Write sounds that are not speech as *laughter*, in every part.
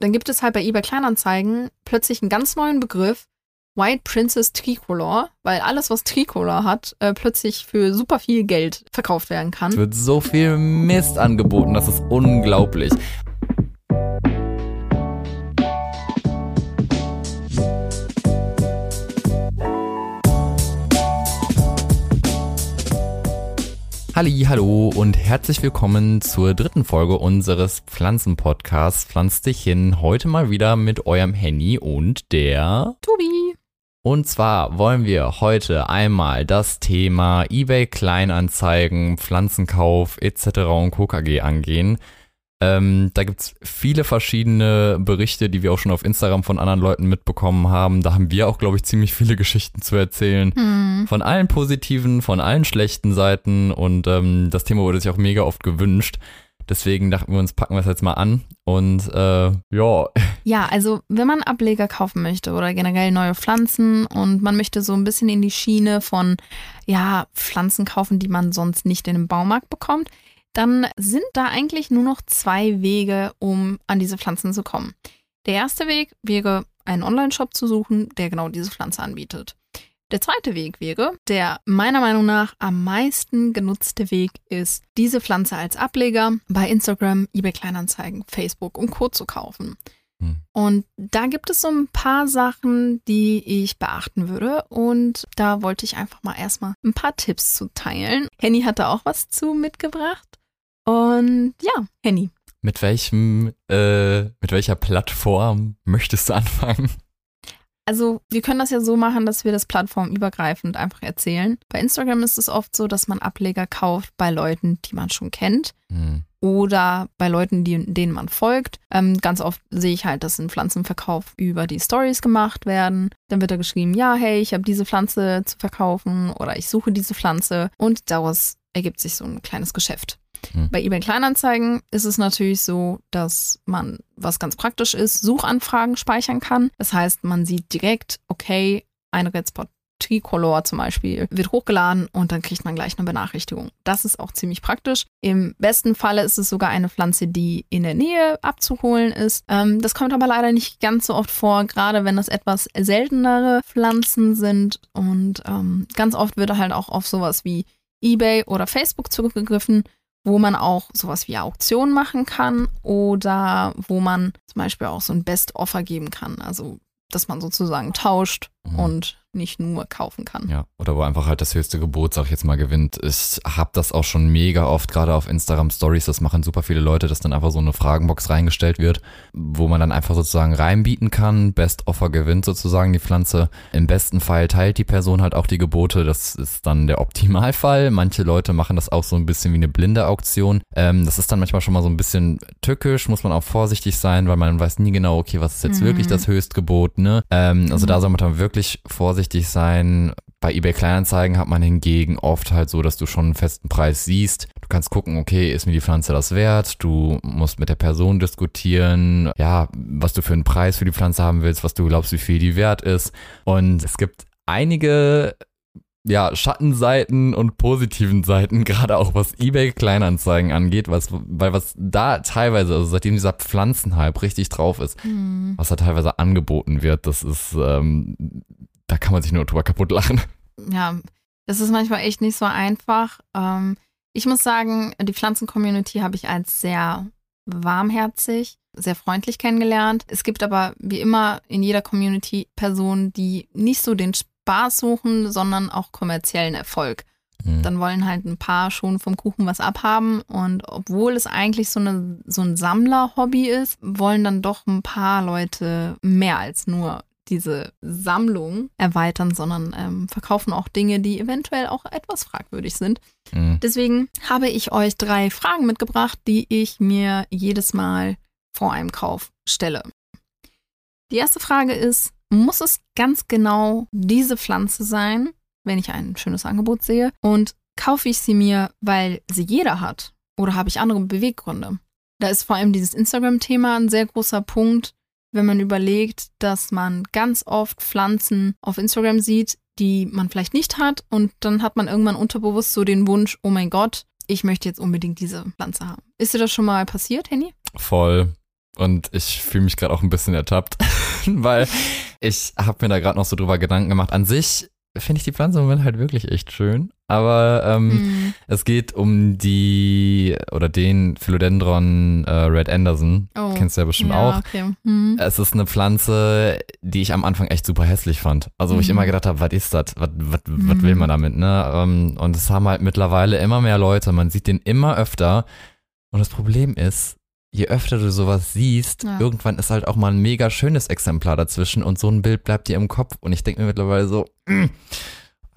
dann gibt es halt bei eBay Kleinanzeigen plötzlich einen ganz neuen Begriff, White Princess Tricolor, weil alles, was Tricolor hat, äh, plötzlich für super viel Geld verkauft werden kann. Es wird so viel Mist angeboten, das ist unglaublich. Halli, hallo und herzlich willkommen zur dritten Folge unseres Pflanzenpodcasts Pflanz dich hin. Heute mal wieder mit eurem Henny und der Tobi. Und zwar wollen wir heute einmal das Thema eBay Kleinanzeigen, Pflanzenkauf etc. und KKG angehen. Ähm, da gibt's viele verschiedene Berichte, die wir auch schon auf Instagram von anderen Leuten mitbekommen haben. Da haben wir auch, glaube ich, ziemlich viele *laughs* Geschichten zu erzählen. Hm. Von allen positiven, von allen schlechten Seiten. Und ähm, das Thema wurde sich auch mega oft gewünscht. Deswegen dachten wir uns, packen wir es jetzt mal an. Und äh, ja, *laughs* Ja, also wenn man Ableger kaufen möchte oder generell neue Pflanzen und man möchte so ein bisschen in die Schiene von, ja, Pflanzen kaufen, die man sonst nicht in einem Baumarkt bekommt, dann sind da eigentlich nur noch zwei Wege, um an diese Pflanzen zu kommen. Der erste Weg wäre, einen Online-Shop zu suchen, der genau diese Pflanze anbietet. Der zweite Weg wäre, der meiner Meinung nach am meisten genutzte Weg ist, diese Pflanze als Ableger bei Instagram, eBay Kleinanzeigen, Facebook und Co. zu kaufen. Hm. Und da gibt es so ein paar Sachen, die ich beachten würde. Und da wollte ich einfach mal erstmal ein paar Tipps zu teilen. Henny hatte auch was zu mitgebracht. Und ja, Henny. mit welchem, äh, mit welcher Plattform möchtest du anfangen? Also, wir können das ja so machen, dass wir das plattformübergreifend einfach erzählen. Bei Instagram ist es oft so, dass man Ableger kauft bei Leuten, die man schon kennt. Hm. oder bei Leuten, die, denen man folgt. Ähm, ganz oft sehe ich halt, dass ein Pflanzenverkauf über die Stories gemacht werden. Dann wird da geschrieben, ja, hey, ich habe diese Pflanze zu verkaufen oder ich suche diese Pflanze und daraus ergibt sich so ein kleines Geschäft. Hm. Bei eBay Kleinanzeigen ist es natürlich so, dass man, was ganz praktisch ist, Suchanfragen speichern kann. Das heißt, man sieht direkt, okay, ein Red Spot Tricolor zum Beispiel wird hochgeladen und dann kriegt man gleich eine Benachrichtigung. Das ist auch ziemlich praktisch. Im besten Falle ist es sogar eine Pflanze, die in der Nähe abzuholen ist. Ähm, das kommt aber leider nicht ganz so oft vor, gerade wenn das etwas seltenere Pflanzen sind. Und ähm, ganz oft wird halt auch auf sowas wie eBay oder Facebook zurückgegriffen, wo man auch sowas wie Auktionen machen kann oder wo man zum Beispiel auch so ein Best-Offer geben kann. Also, dass man sozusagen tauscht Mhm. und nicht nur kaufen kann. Ja, oder wo einfach halt das höchste Gebot, sag ich jetzt mal, gewinnt. Ich hab das auch schon mega oft, gerade auf Instagram Stories, das machen super viele Leute, dass dann einfach so eine Fragenbox reingestellt wird, wo man dann einfach sozusagen reinbieten kann. Best Offer gewinnt sozusagen die Pflanze. Im besten Fall teilt die Person halt auch die Gebote. Das ist dann der Optimalfall. Manche Leute machen das auch so ein bisschen wie eine blinde Auktion. Ähm, das ist dann manchmal schon mal so ein bisschen tückisch, muss man auch vorsichtig sein, weil man weiß nie genau, okay, was ist jetzt Mhm. wirklich das Höchstgebot, ne? Ähm, also Mhm. da soll man dann wirklich vorsichtig sein. Bei eBay Kleinanzeigen hat man hingegen oft halt so, dass du schon einen festen Preis siehst. Du kannst gucken, okay, ist mir die Pflanze das wert? Du musst mit der Person diskutieren, ja, was du für einen Preis für die Pflanze haben willst, was du glaubst, wie viel die wert ist. Und es gibt einige ja, Schattenseiten und positiven Seiten, *laughs* gerade auch was eBay Kleinanzeigen angeht, was, weil was da teilweise, also seitdem dieser Pflanzenhype richtig drauf ist, Hm. was da teilweise angeboten wird, das ist, ähm, da kann man sich nur drüber kaputt lachen. *laughs* Ja, das ist manchmal echt nicht so einfach. Ähm, ich muss sagen, die Pflanzen-Community habe ich als sehr warmherzig, sehr freundlich kennengelernt. Es gibt aber wie immer in jeder Community Personen, die nicht so den Spaß suchen, sondern auch kommerziellen Erfolg. Mhm. Dann wollen halt ein paar schon vom Kuchen was abhaben und obwohl es eigentlich so, eine, so ein Sammler-Hobby ist, wollen dann doch ein paar Leute mehr als nur diese Sammlung erweitern, sondern ähm, verkaufen auch Dinge, die eventuell auch etwas fragwürdig sind. Mhm. Deswegen habe ich euch drei Fragen mitgebracht, die ich mir jedes Mal vor einem Kauf stelle. Die erste Frage ist, muss es ganz genau diese Pflanze sein, wenn ich ein schönes Angebot sehe? Und kaufe ich sie mir, weil sie jeder hat? Oder habe ich andere Beweggründe? Da ist vor allem dieses Instagram-Thema ein sehr großer Punkt, wenn man überlegt, dass man ganz oft Pflanzen auf Instagram sieht, die man vielleicht nicht hat und dann hat man irgendwann unterbewusst so den Wunsch, oh mein Gott, ich möchte jetzt unbedingt diese Pflanze haben. Ist dir das schon mal passiert, Henny? Voll, Und ich fühle mich gerade auch ein bisschen ertappt, *laughs* weil ich habe mir da gerade noch so drüber Gedanken gemacht. An sich finde ich die Pflanze im Moment halt wirklich echt schön. Aber ähm, Mhm. es geht um die oder den Philodendron äh, Red Anderson. Oh. Kennst du ja bestimmt ja, auch. Okay. Mhm. Es ist eine Pflanze, die ich am Anfang echt super hässlich fand. Also wo ich Mhm. immer gedacht habe, was ist das? Was, will man damit? Ne? Ähm, Und es haben halt mittlerweile immer mehr Leute. Man sieht den immer öfter. Und das Problem ist, je öfter du sowas siehst, Ja. irgendwann ist halt auch mal ein mega schönes Exemplar dazwischen und so ein Bild bleibt dir im Kopf. Und ich denke mir mittlerweile so, mm,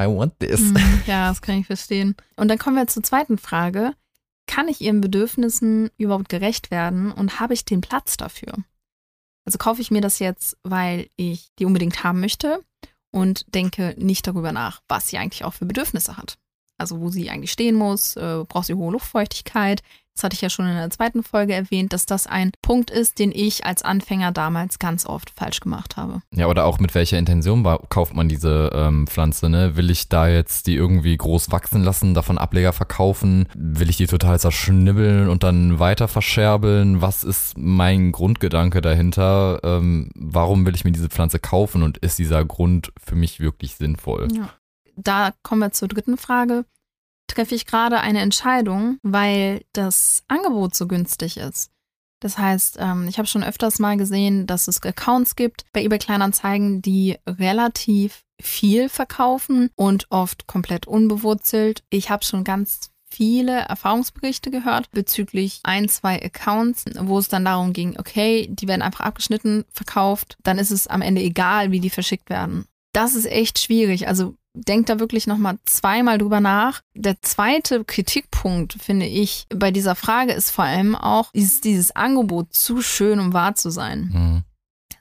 I want this. Mhm. *laughs* Ja, das kann ich verstehen. Und dann kommen wir zur zweiten Frage. Kann ich ihren Bedürfnissen überhaupt gerecht werden und habe ich den Platz dafür? Also kaufe ich mir das jetzt, weil ich die unbedingt haben möchte und denke nicht darüber nach, was sie eigentlich auch für Bedürfnisse hat. Also wo sie eigentlich stehen muss, äh, braucht sie hohe Luftfeuchtigkeit. Das hatte ich ja schon in der zweiten Folge erwähnt, dass das ein Punkt ist, den ich als Anfänger damals ganz oft falsch gemacht habe. Ja, oder auch mit welcher Intention kauft man diese ähm, Pflanze, ne? Will ich da jetzt die irgendwie groß wachsen lassen, davon Ableger verkaufen? Will ich die total zerschnibbeln und dann weiter verscherbeln? Was ist mein Grundgedanke dahinter? Ähm, warum will ich mir diese Pflanze kaufen und ist dieser Grund für mich wirklich sinnvoll? Ja. Da kommen wir zur dritten Frage. Treffe ich gerade eine Entscheidung, weil das Angebot so günstig ist? Das heißt, ähm, ich habe schon öfters mal gesehen, dass es Accounts gibt bei eBay Kleinanzeigen, die relativ viel verkaufen und oft komplett unbewurzelt. Ich habe schon ganz viele Erfahrungsberichte gehört bezüglich ein, zwei Accounts, wo es dann darum ging, okay, die werden einfach abgeschnitten, verkauft, dann ist es am Ende egal, wie die verschickt werden. Das ist echt schwierig. Also denkt da wirklich nochmal zweimal drüber nach. Der zweite Kritikpunkt, finde ich, bei dieser Frage ist vor allem auch, ist dieses Angebot zu schön, um wahr zu sein. Hm.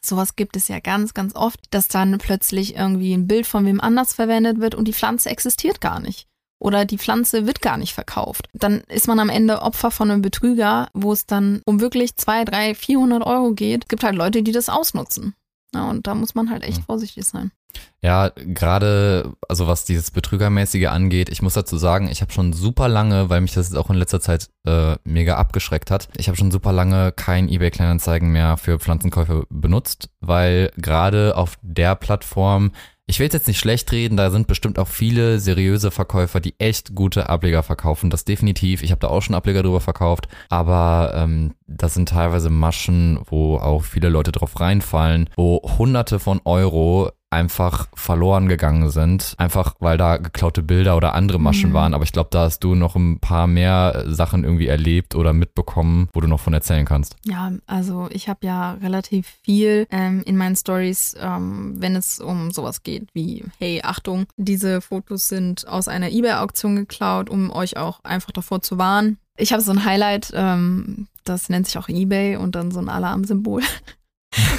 Sowas gibt es ja ganz, ganz oft, dass dann plötzlich irgendwie ein Bild von wem anders verwendet wird und die Pflanze existiert gar nicht. Oder die Pflanze wird gar nicht verkauft. Dann ist man am Ende Opfer von einem Betrüger, wo es dann um wirklich zwei, drei, 400 Euro geht. Es gibt halt Leute, die das ausnutzen. Ja, und da muss man halt echt Hm. vorsichtig sein. Ja, gerade, also was dieses Betrügermäßige angeht, ich muss dazu sagen, ich habe schon super lange, weil mich das jetzt auch in letzter Zeit äh, mega abgeschreckt hat, ich habe schon super lange kein eBay Kleinanzeigen mehr für Pflanzenkäufe benutzt, weil gerade auf der Plattform ich will jetzt nicht schlecht reden, da sind bestimmt auch viele seriöse Verkäufer, die echt gute Ableger verkaufen. Das definitiv. Ich habe da auch schon Ableger drüber verkauft. Aber ähm, das sind teilweise Maschen, wo auch viele Leute drauf reinfallen, wo hunderte von Euro einfach verloren gegangen sind. Einfach weil da geklaute Bilder oder andere Maschen Mhm. waren. Aber ich glaube, da hast du noch ein paar mehr Sachen irgendwie erlebt oder mitbekommen, wo du noch von erzählen kannst. Ja, also ich habe ja relativ viel ähm, in meinen Stories, ähm, wenn es um sowas geht wie, hey, Achtung, diese Fotos sind aus einer eBay-Auktion geklaut, um euch auch einfach davor zu warnen. Ich habe so ein Highlight, ähm, das nennt sich auch eBay und dann so ein Alarmsymbol. *laughs*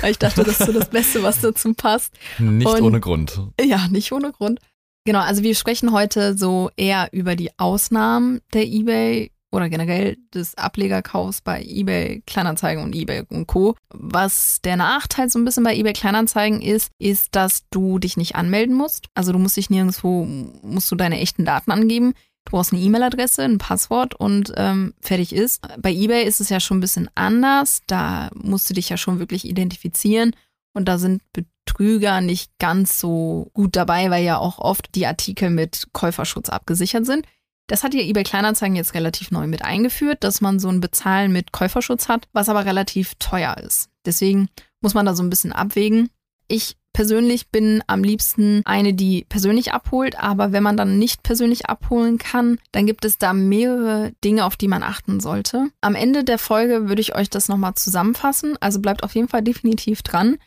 Weil ich dachte, das ist so das Beste, was dazu passt. Nicht Und- ohne Grund. Ja, nicht ohne Grund. Genau, also wir sprechen heute so eher über die Ausnahmen der eBay oder generell des Ablegerkaufs bei eBay Kleinanzeigen und eBay und Co. Was der Nachteil so ein bisschen bei eBay Kleinanzeigen ist, ist, dass du dich nicht anmelden musst. Also du musst dich nirgendwo, musst du deine echten Daten angeben. Du brauchst eine E-Mail-Adresse, ein Passwort und ähm, fertig ist. Bei eBay ist es ja schon ein bisschen anders. Da musst du dich ja schon wirklich identifizieren. Und da sind Betrüger nicht ganz so gut dabei, weil ja auch oft die Artikel mit Käuferschutz abgesichert sind. Das hat ja eBay Kleinanzeigen jetzt relativ neu mit eingeführt, dass man so ein Bezahlen mit Käuferschutz hat, was aber relativ teuer ist. Deswegen muss man da so ein bisschen abwägen. Ich persönlich bin am liebsten eine, die persönlich abholt, aber wenn man dann nicht persönlich abholen kann, dann gibt es da mehrere Dinge, auf die man achten sollte. Am Ende der Folge würde ich euch das nochmal zusammenfassen, also bleibt auf jeden Fall definitiv dran.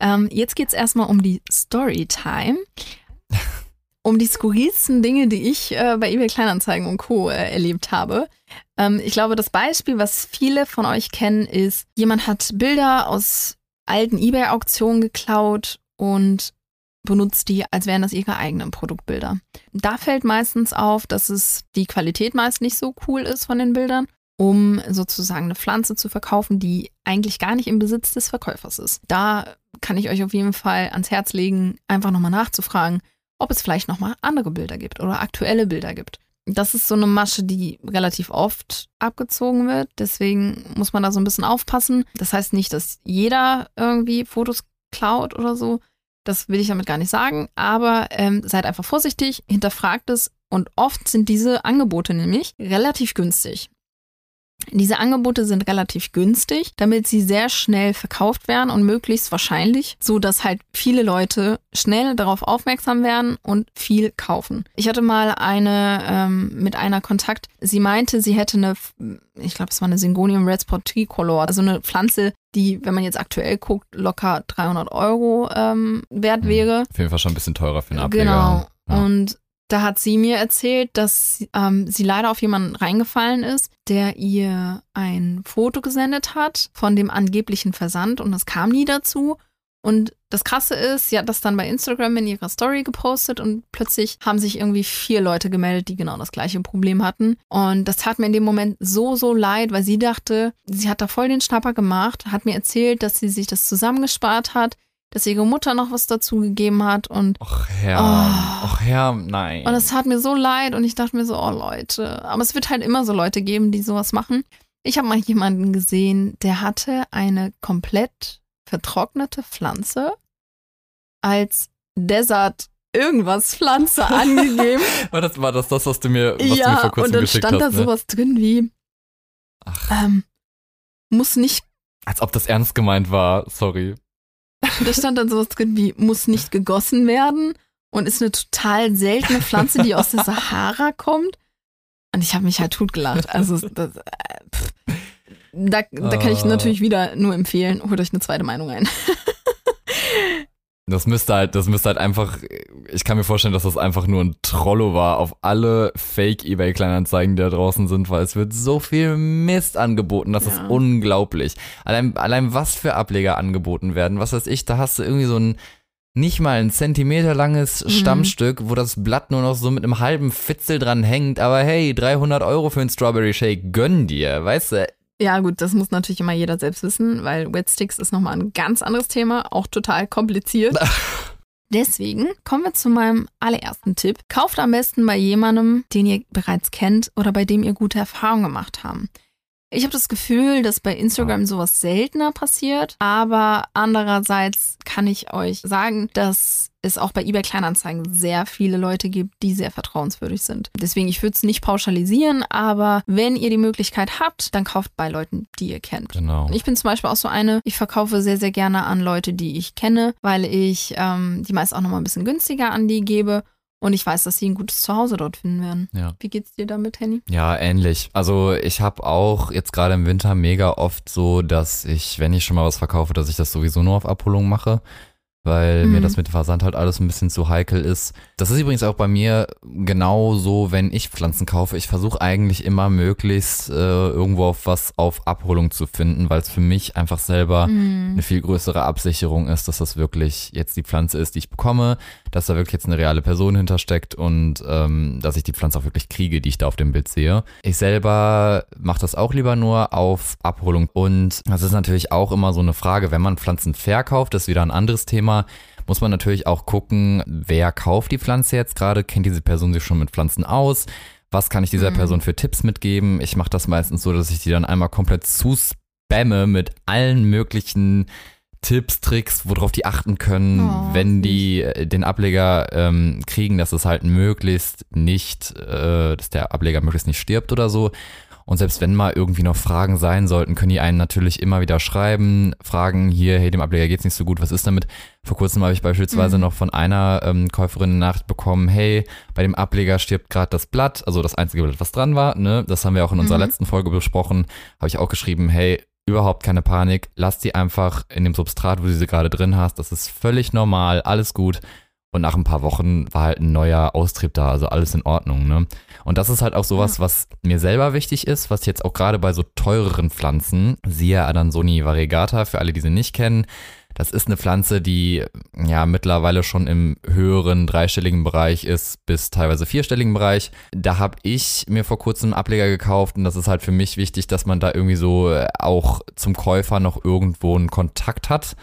Ähm, jetzt geht's erstmal um die Storytime. *laughs* Um die skurrilsten Dinge, die ich äh, bei eBay Kleinanzeigen und Co. Äh, erlebt habe. Ähm, ich glaube, das Beispiel, was viele von euch kennen, ist, jemand hat Bilder aus alten eBay-Auktionen geklaut und benutzt die, als wären das ihre eigenen Produktbilder. Da fällt meistens auf, dass es die Qualität meist nicht so cool ist von den Bildern, um sozusagen eine Pflanze zu verkaufen, die eigentlich gar nicht im Besitz des Verkäufers ist. Da kann ich euch auf jeden Fall ans Herz legen, einfach nochmal nachzufragen, ob es vielleicht nochmal andere Bilder gibt oder aktuelle Bilder gibt. das ist so eine Masche, die relativ oft abgezogen wird. Deswegen muss man da so ein bisschen aufpassen. Das heißt nicht, dass jeder irgendwie Fotos klaut oder so. Das will ich damit gar nicht sagen. Aber ähm, seid einfach vorsichtig, hinterfragt es. Und oft sind diese Angebote nämlich relativ günstig. Diese Angebote sind relativ günstig, damit sie sehr schnell verkauft werden und möglichst wahrscheinlich, so dass halt viele Leute schnell darauf aufmerksam werden und viel kaufen. Ich hatte mal eine ähm, mit einer Kontakt. Sie meinte, sie hätte eine, ich glaube, es war eine Syngonium Red Spot Tricolor, also eine Pflanze, die, wenn man jetzt aktuell guckt, locker 300 Euro ähm, wert hm, wäre. Auf jeden Fall schon ein bisschen teurer für einen Ableger. Genau. Ja. Und da hat sie mir erzählt, dass ähm, sie leider auf jemanden reingefallen ist, der ihr ein Foto gesendet hat von dem angeblichen Versand und es kam nie dazu. Und das Krasse ist, sie hat das dann bei Instagram in ihrer Story gepostet und plötzlich haben sich irgendwie vier Leute gemeldet, die genau das gleiche Problem hatten. Und das tat mir in dem Moment so, so leid, weil sie dachte, sie hat da voll den Schnapper gemacht, hat mir erzählt, dass sie sich das zusammengespart hat, dass ihre Mutter noch was dazu gegeben hat und. Och Herr, oh, och Herr, nein. Und es tat mir so leid und ich dachte mir so, oh Leute. Aber es wird halt immer so Leute geben, die sowas machen. Ich habe mal jemanden gesehen, der hatte eine komplett vertrocknete Pflanze als Desert irgendwas Pflanze *laughs* angegeben. war das war das, das was du mir, was ja, du mir vor kurzem und dann geschickt stand hast, da ne? sowas drin wie Ach. Ähm, muss nicht als ob das ernst gemeint war, sorry. *laughs* Da stand dann sowas drin wie, muss nicht gegossen werden und ist eine total seltene Pflanze, die aus der Sahara kommt. Und ich habe mich halt totgelacht. Also, das, äh, da, da kann ich ah. natürlich wieder nur empfehlen, holt euch eine zweite Meinung ein. *laughs* Das müsste halt, das müsste halt einfach, ich kann mir vorstellen, dass das einfach nur ein Trollo war auf alle Fake-Ebay-Kleinanzeigen, die da draußen sind, weil es wird so viel Mist angeboten, das ja. ist unglaublich. Allein, allein was für Ableger angeboten werden, was weiß ich, da hast du irgendwie so ein nicht mal ein Zentimeter langes mhm. Stammstück, wo das Blatt nur noch so mit einem halben Fitzel dran hängt, aber hey, 300 Euro für einen Strawberry Shake, gönn dir, weißt du, ja, gut, das muss natürlich immer jeder selbst wissen, weil Wet Sticks ist nochmal ein ganz anderes Thema, auch total kompliziert. *laughs* Deswegen kommen wir zu meinem allerersten Tipp. Kauft am besten bei jemandem, den ihr bereits kennt oder bei dem ihr gute Erfahrungen gemacht habt. Ich habe das Gefühl, dass bei Instagram sowas seltener passiert, aber andererseits kann ich euch sagen, dass es auch bei eBay Kleinanzeigen sehr viele Leute gibt, die sehr vertrauenswürdig sind. Deswegen, ich würde es nicht pauschalisieren, aber wenn ihr die Möglichkeit habt, dann kauft bei Leuten, die ihr kennt. Genau. Ich bin zum Beispiel auch so eine, ich verkaufe sehr, sehr gerne an Leute, die ich kenne, weil ich ähm, die meist auch nochmal ein bisschen günstiger an die gebe und ich weiß, dass sie ein gutes Zuhause dort finden werden. Ja. Wie geht's dir damit, Henny? Ja, ähnlich. Also ich habe auch jetzt gerade im Winter mega oft so, dass ich, wenn ich schon mal was verkaufe, dass ich das sowieso nur auf Abholung mache weil mhm. mir das mit Versand halt alles ein bisschen zu heikel ist. Das ist übrigens auch bei mir genau so, wenn ich Pflanzen kaufe. Ich versuche eigentlich immer möglichst äh, irgendwo auf was auf Abholung zu finden, weil es für mich einfach selber mhm. eine viel größere Absicherung ist, dass das wirklich jetzt die Pflanze ist, die ich bekomme, dass da wirklich jetzt eine reale Person hintersteckt und ähm, dass ich die Pflanze auch wirklich kriege, die ich da auf dem Bild sehe. Ich selber mache das auch lieber nur auf Abholung und das ist natürlich auch immer so eine Frage, wenn man Pflanzen verkauft, das ist wieder ein anderes Thema Thema muss man natürlich auch gucken, wer kauft die Pflanze jetzt gerade, kennt diese Person sich schon mit Pflanzen aus, was kann ich dieser mhm. Person für Tipps mitgeben. Ich mache das meistens so, dass ich die dann einmal komplett zuspamme mit allen möglichen Tipps, Tricks, worauf die achten können, oh, wenn die äh, den Ableger ähm, kriegen, dass es halt möglichst nicht, äh, dass der Ableger möglichst nicht stirbt oder so. Und selbst wenn mal irgendwie noch Fragen sein sollten, können die einen natürlich immer wieder schreiben, fragen hier, hey, dem Ableger geht's nicht so gut, was ist damit? Vor kurzem habe ich beispielsweise mhm. noch von einer ähm, Käuferin eine Nachricht bekommen, hey, bei dem Ableger stirbt gerade das Blatt, also das einzige Blatt, was dran war, ne? Das haben wir auch in unserer mhm. letzten Folge besprochen, habe ich auch geschrieben, hey, überhaupt keine Panik, lass die einfach in dem Substrat, wo du sie gerade drin hast, das ist völlig normal, alles gut. Und nach ein paar Wochen war halt ein neuer Austrieb da, also alles in Ordnung. Ne? Und das ist halt auch sowas, ja. was mir selber wichtig ist, was jetzt auch gerade bei so teureren Pflanzen, siehe Adansoni variegata, für alle, die sie nicht kennen, das ist eine Pflanze, die ja mittlerweile schon im höheren dreistelligen Bereich ist, bis teilweise vierstelligen Bereich. Da habe ich mir vor kurzem einen Ableger gekauft und das ist halt für mich wichtig, dass man da irgendwie so auch zum Käufer noch irgendwo einen Kontakt hat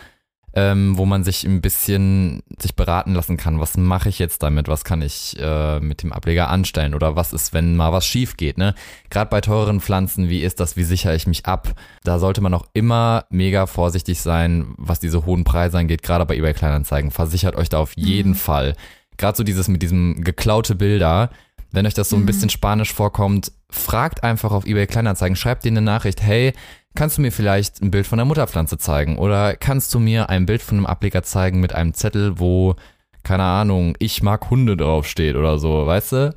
ähm, wo man sich ein bisschen sich beraten lassen kann. Was mache ich jetzt damit? Was kann ich äh, mit dem Ableger anstellen? Oder was ist, wenn mal was schief geht? Ne? Gerade bei teuren Pflanzen, wie ist das? Wie sichere ich mich ab? Da sollte man auch immer mega vorsichtig sein, was diese hohen Preise angeht. Gerade bei eBay Kleinanzeigen. Versichert euch da auf jeden mhm. Fall. Gerade so dieses mit diesem geklaute Bilder. Wenn euch das so ein mhm. bisschen spanisch vorkommt, fragt einfach auf eBay Kleinanzeigen, schreibt denen eine Nachricht, hey, kannst du mir vielleicht ein Bild von der Mutterpflanze zeigen? Oder kannst du mir ein Bild von einem Ableger zeigen mit einem Zettel, wo, keine Ahnung, ich mag Hunde draufsteht oder so, weißt du?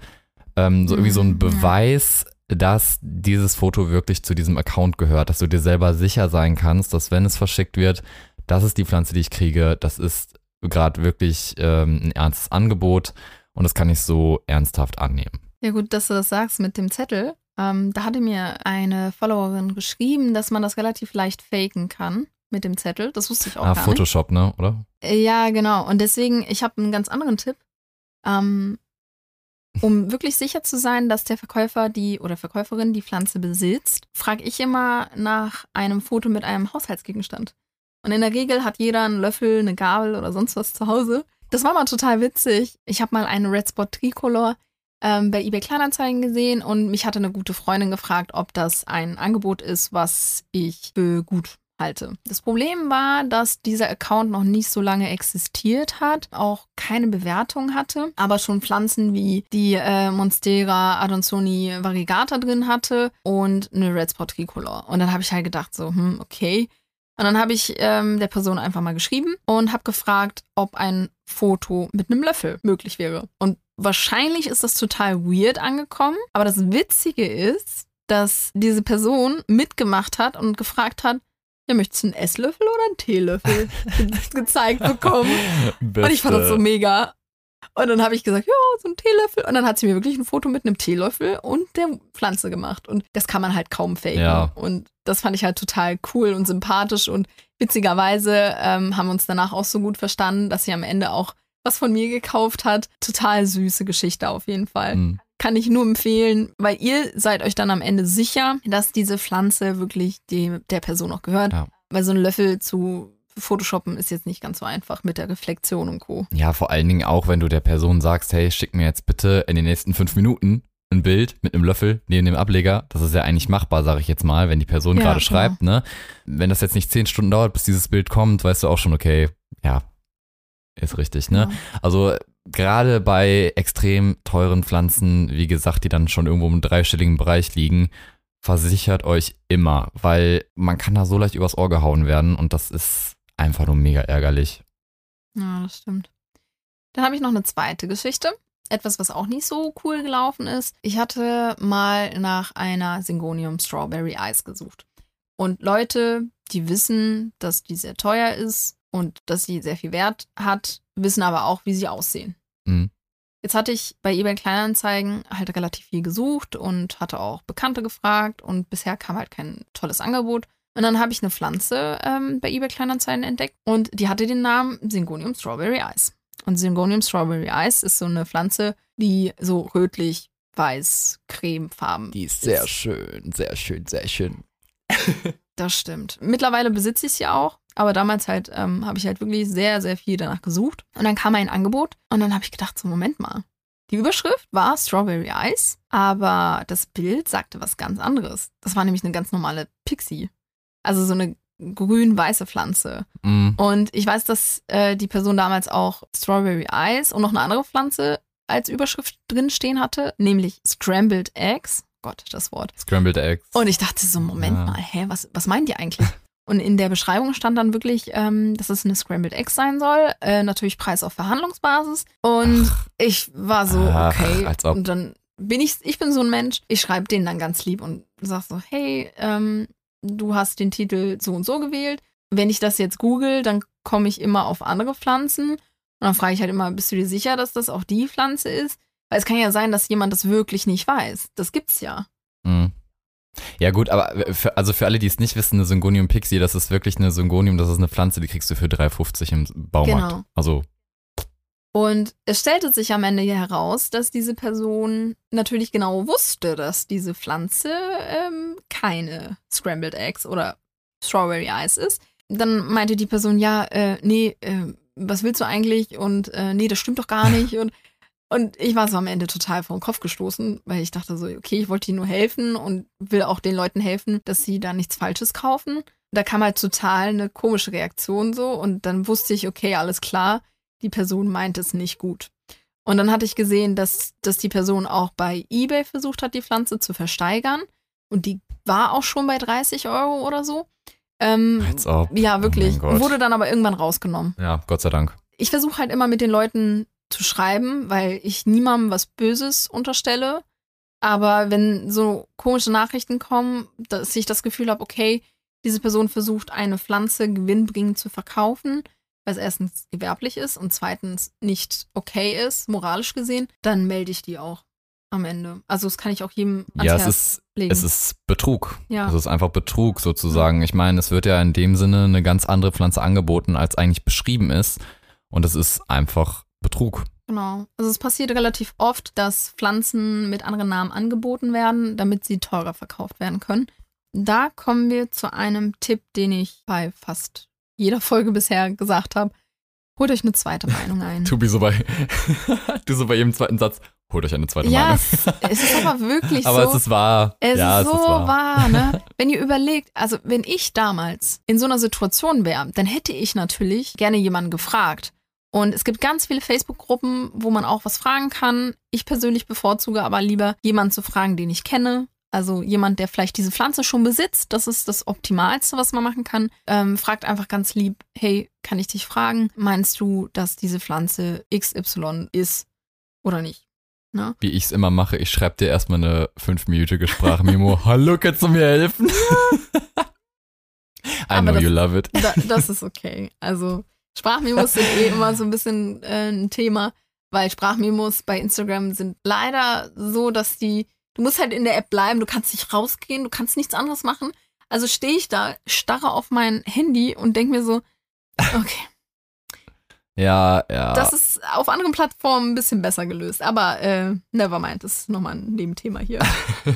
Ähm, so irgendwie so ein mhm, Beweis, dass dieses Foto wirklich zu diesem Account gehört, dass du dir selber sicher sein kannst, dass wenn es verschickt wird, das ist die Pflanze, die ich kriege, das ist gerade wirklich ähm, ein ernstes Angebot und das kann ich so ernsthaft annehmen. Ja gut, dass du das sagst mit dem Zettel. Ähm, da hatte mir eine Followerin geschrieben, dass man das relativ leicht faken kann mit dem Zettel. Das wusste ich auch ah, gar Photoshop, nicht. ne, oder? Äh, ja, genau. Und deswegen, ich habe einen ganz anderen Tipp. Ähm, um *laughs* wirklich sicher zu sein, dass der Verkäufer die oder Verkäuferin die Pflanze besitzt, frage ich immer nach einem Foto mit einem Haushaltsgegenstand. Und in der Regel hat jeder einen Löffel, eine Gabel oder sonst was zu Hause. Das war mal total witzig. Ich habe mal einen Red Spot Tricolor ähm, bei eBay Kleinanzeigen gesehen und mich hatte eine gute Freundin gefragt, ob das ein Angebot ist, was ich für gut halte. Das Problem war, dass dieser Account noch nicht so lange existiert hat, auch keine Bewertung hatte, aber schon Pflanzen wie die äh, Monstera Adansoni variegata drin hatte und eine Red Spot Tricolor. Und dann habe ich halt gedacht so, hm, okay. Und dann habe ich ähm, der Person einfach mal geschrieben und habe gefragt, ob ein Foto mit einem Löffel möglich wäre. Und wahrscheinlich ist das total weird angekommen, aber das Witzige ist, dass diese Person mitgemacht hat und gefragt hat, ja, möchtest du einen Esslöffel oder einen Teelöffel *laughs* gezeigt bekommen? Beste. Und ich fand das so mega. Und dann habe ich gesagt, ja, so ein Teelöffel. Und dann hat sie mir wirklich ein Foto mit einem Teelöffel und der Pflanze gemacht. Und das kann man halt kaum faken. Ja. Und das fand ich halt total cool und sympathisch. Und witzigerweise ähm, haben wir uns danach auch so gut verstanden, dass sie am Ende auch was von mir gekauft hat. Total süße Geschichte auf jeden Fall. Mhm. Kann ich nur empfehlen, weil ihr seid euch dann am Ende sicher, dass diese Pflanze wirklich die, der Person auch gehört. Ja. Weil so ein Löffel zu Photoshoppen ist jetzt nicht ganz so einfach mit der Reflexion und Co. Ja, vor allen Dingen auch, wenn du der Person sagst, hey, schick mir jetzt bitte in den nächsten fünf Minuten ein Bild mit einem Löffel neben dem Ableger. Das ist ja eigentlich machbar, sage ich jetzt mal, wenn die Person ja, gerade schreibt. Ne? Wenn das jetzt nicht zehn Stunden dauert, bis dieses Bild kommt, weißt du auch schon, okay, ja, ist richtig, ne? Ja. Also gerade bei extrem teuren Pflanzen, wie gesagt, die dann schon irgendwo im dreistelligen Bereich liegen, versichert euch immer, weil man kann da so leicht übers Ohr gehauen werden und das ist einfach nur mega ärgerlich. Ja, das stimmt. Dann habe ich noch eine zweite Geschichte. Etwas, was auch nicht so cool gelaufen ist. Ich hatte mal nach einer Syngonium Strawberry Ice gesucht. Und Leute, die wissen, dass die sehr teuer ist, und dass sie sehr viel Wert hat, wissen aber auch, wie sie aussehen. Mhm. Jetzt hatte ich bei eBay Kleinanzeigen halt relativ viel gesucht und hatte auch Bekannte gefragt und bisher kam halt kein tolles Angebot. Und dann habe ich eine Pflanze ähm, bei eBay Kleinanzeigen entdeckt und die hatte den Namen Syngonium Strawberry Ice. Und Syngonium Strawberry Ice ist so eine Pflanze, die so rötlich, weiß, cremefarben. Die ist sehr ist. schön, sehr schön, sehr schön. *laughs* Das stimmt. Mittlerweile besitze ich sie auch, aber damals halt ähm, habe ich halt wirklich sehr, sehr viel danach gesucht. Und dann kam ein Angebot und dann habe ich gedacht, so Moment mal. Die Überschrift war Strawberry Ice, aber das Bild sagte was ganz anderes. Das war nämlich eine ganz normale Pixie. Also so eine grün-weiße Pflanze. Mm. Und ich weiß, dass äh, die Person damals auch Strawberry Ice und noch eine andere Pflanze als Überschrift drin stehen hatte, nämlich Scrambled Eggs. Gott, das Wort. Scrambled Eggs. Und ich dachte so, Moment ja. mal, hä, was, was meint ihr eigentlich? *laughs* Und in der Beschreibung stand dann wirklich, ähm, dass es eine Scrambled Eggs sein soll. Äh, natürlich Preis auf Verhandlungsbasis. Und Ach. ich war so, okay. Ach, und dann bin ich, ich bin so ein Mensch, ich schreibe denen dann ganz lieb und sag so, hey, ähm, du hast den Titel so und so gewählt. Wenn ich das jetzt google, dann komme ich immer auf andere Pflanzen. Und dann frage ich halt immer, bist du dir sicher, dass das auch die Pflanze ist? Weil es kann ja sein, dass jemand das wirklich nicht weiß. Das gibt's ja. Mhm. Ja gut, aber für, also für alle, die es nicht wissen, eine Syngonium Pixie, das ist wirklich eine Syngonium, das ist eine Pflanze, die kriegst du für 3,50 im Baumarkt. Genau. Also. Und es stellte sich am Ende heraus, dass diese Person natürlich genau wusste, dass diese Pflanze ähm, keine Scrambled Eggs oder Strawberry Ice ist. dann meinte die Person, ja, äh, nee, äh, was willst du eigentlich? Und äh, nee, das stimmt doch gar *laughs* nicht. Und, und ich war so am Ende total vor den Kopf gestoßen, weil ich dachte so, okay, ich wollte ihnen nur helfen und will auch den Leuten helfen, dass sie da nichts Falsches kaufen. Da kam halt total eine komische Reaktion so und dann wusste ich, okay, alles klar, die Person meint es nicht gut. Und dann hatte ich gesehen, dass, dass die Person auch bei eBay versucht hat, die Pflanze zu versteigern. Und die war auch schon bei 30 Euro oder so. Ähm, Als ob. ja, Oh wirklich. Gott. Wurde dann aber irgendwann rausgenommen. Ja, Gott sei Dank. Ich versuche halt immer mit den Leuten zu schreiben, weil ich niemandem was Böses unterstelle. Aber wenn so komische Nachrichten kommen, dass ich das Gefühl habe, okay, diese Person versucht, eine Pflanze gewinnbringend zu verkaufen, weil es erstens gewerblich ist und zweitens nicht okay ist, moralisch gesehen, dann melde ich die auch am Ende. Also das kann ich auch jedem ans Ja, es Herz ist, legen. es ist Betrug. ja. Es ist einfach Betrug sozusagen. Ich meine, es wird ja in dem Sinne eine ganz andere Pflanze angeboten, als eigentlich beschrieben ist. Und es ist einfach Betrug. Genau. Also es passiert relativ oft, dass Pflanzen mit anderen Namen angeboten werden, damit sie teurer verkauft werden können. Da kommen wir zu einem Tipp, den ich bei fast jeder Folge bisher gesagt habe. Holt euch eine zweite Meinung ein. *laughs* Tobi so bei, *laughs* du so bei jedem zweiten Satz, holt euch eine zweite ja, Meinung. es, es ist aber wirklich *laughs* Aber so. es ist wahr. Es ja, ist so es ist wahr. wahr, ne? Wenn ihr überlegt, also wenn ich damals in so einer Situation wäre, dann hätte ich natürlich gerne jemanden gefragt. Und es gibt ganz viele Facebook-Gruppen, wo man auch was fragen kann. Ich persönlich bevorzuge aber lieber, jemanden zu fragen, den ich kenne. Also jemand, der vielleicht diese Pflanze schon besitzt. Das ist das Optimalste, was man machen kann. Ähm, fragt einfach ganz lieb, hey, kann ich dich fragen? Meinst du, dass diese Pflanze XY ist oder nicht? Ne? Wie ich es immer mache, ich schreibe dir erstmal eine fünfminütige Sprachmemo. *laughs* Hallo, kannst du mir helfen? I Aber know das- you love it. Da, das ist okay. Also Sprachmemos sind eh immer so ein bisschen äh, ein Thema, weil Sprachmemos bei Instagram sind leider so, dass die, du musst halt in der App bleiben, du kannst nicht rausgehen, du kannst nichts anderes machen. Also stehe ich da, starre auf mein Handy und denke mir so, okay, *laughs* Ja, ja. das ist auf anderen Plattformen ein bisschen besser gelöst. Aber äh, never mind, das ist nochmal ein Nebenthema hier. *laughs*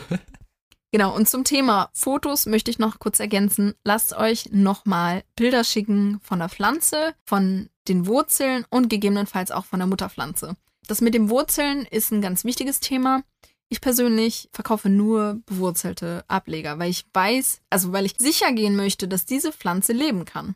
Genau, und zum Thema Fotos möchte ich noch kurz ergänzen. Lasst euch nochmal Bilder schicken von der Pflanze, von den Wurzeln und gegebenenfalls auch von der Mutterpflanze. Das mit den Wurzeln ist ein ganz wichtiges Thema. Ich persönlich verkaufe nur bewurzelte Ableger, weil ich weiß, also weil ich sicher gehen möchte, dass diese Pflanze leben kann.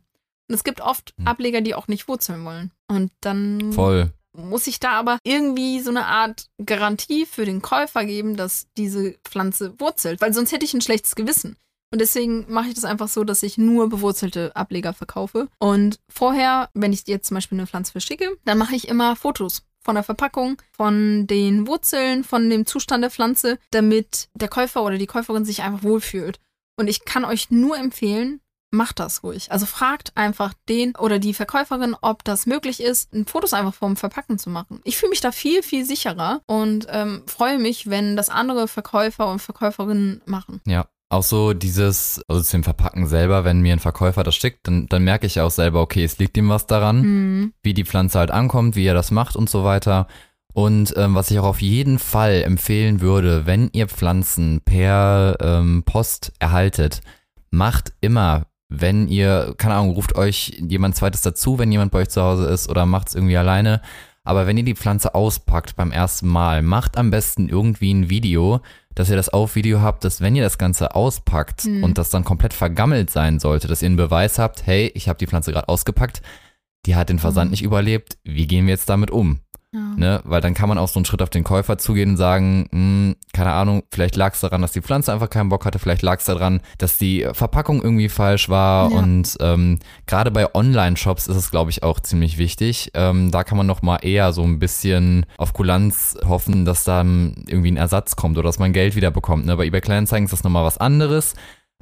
Und es gibt oft Hm. Ableger, die auch nicht wurzeln wollen. Und dann Voll. muss ich da aber irgendwie so eine Art Garantie für den Käufer geben, dass diese Pflanze wurzelt, weil sonst hätte ich ein schlechtes Gewissen. Und deswegen mache ich das einfach so, dass ich nur bewurzelte Ableger verkaufe. Und vorher, wenn ich jetzt zum Beispiel eine Pflanze verschicke, dann mache ich immer Fotos von der Verpackung, von den Wurzeln, von dem Zustand der Pflanze, damit der Käufer oder die Käuferin sich einfach wohlfühlt. Und ich kann euch nur empfehlen, macht das ruhig. Also fragt einfach den oder die Verkäuferin, ob das möglich ist, Fotos einfach vom Verpacken zu machen. Ich fühle mich da viel, viel sicherer und ähm, freue mich, wenn das andere Verkäufer und Verkäuferinnen machen. Ja. Auch so dieses, also zu dem Verpacken selber, wenn mir ein Verkäufer das schickt, dann, dann merke ich auch selber, okay, es liegt ihm was daran, Mhm. wie die Pflanze halt ankommt, wie er das macht und so weiter. Und ähm, was ich auch auf jeden Fall empfehlen würde, wenn ihr Pflanzen per ähm, Post erhaltet, macht immer, wenn ihr, keine Ahnung, ruft euch jemand zweites dazu, wenn jemand bei euch zu Hause ist oder macht es irgendwie alleine. Aber wenn ihr die Pflanze auspackt beim ersten Mal, macht am besten irgendwie ein Video, dass ihr das auf Video habt, dass wenn ihr das Ganze auspackt Mhm. und das dann komplett vergammelt sein sollte, dass ihr einen Beweis habt, hey, ich habe die Pflanze gerade ausgepackt, die hat den Versand Mhm. nicht überlebt, wie gehen wir jetzt damit um? Ja. Ne? Weil dann kann man auch so einen Schritt auf den Käufer zugehen und sagen, hm, keine Ahnung, vielleicht lag es daran, dass die Pflanze einfach keinen Bock hatte, vielleicht lag es daran, dass die Verpackung irgendwie falsch war. Ja. Und ähm, gerade bei Online-Shops ist es, glaube ich, auch ziemlich wichtig. Ähm, da kann man noch mal eher so ein bisschen auf Kulanz hoffen, dass dann irgendwie ein Ersatz kommt oder dass man Geld wieder bekommt. Ne? Bei eBay Kleinanzeigen ist das nochmal was anderes.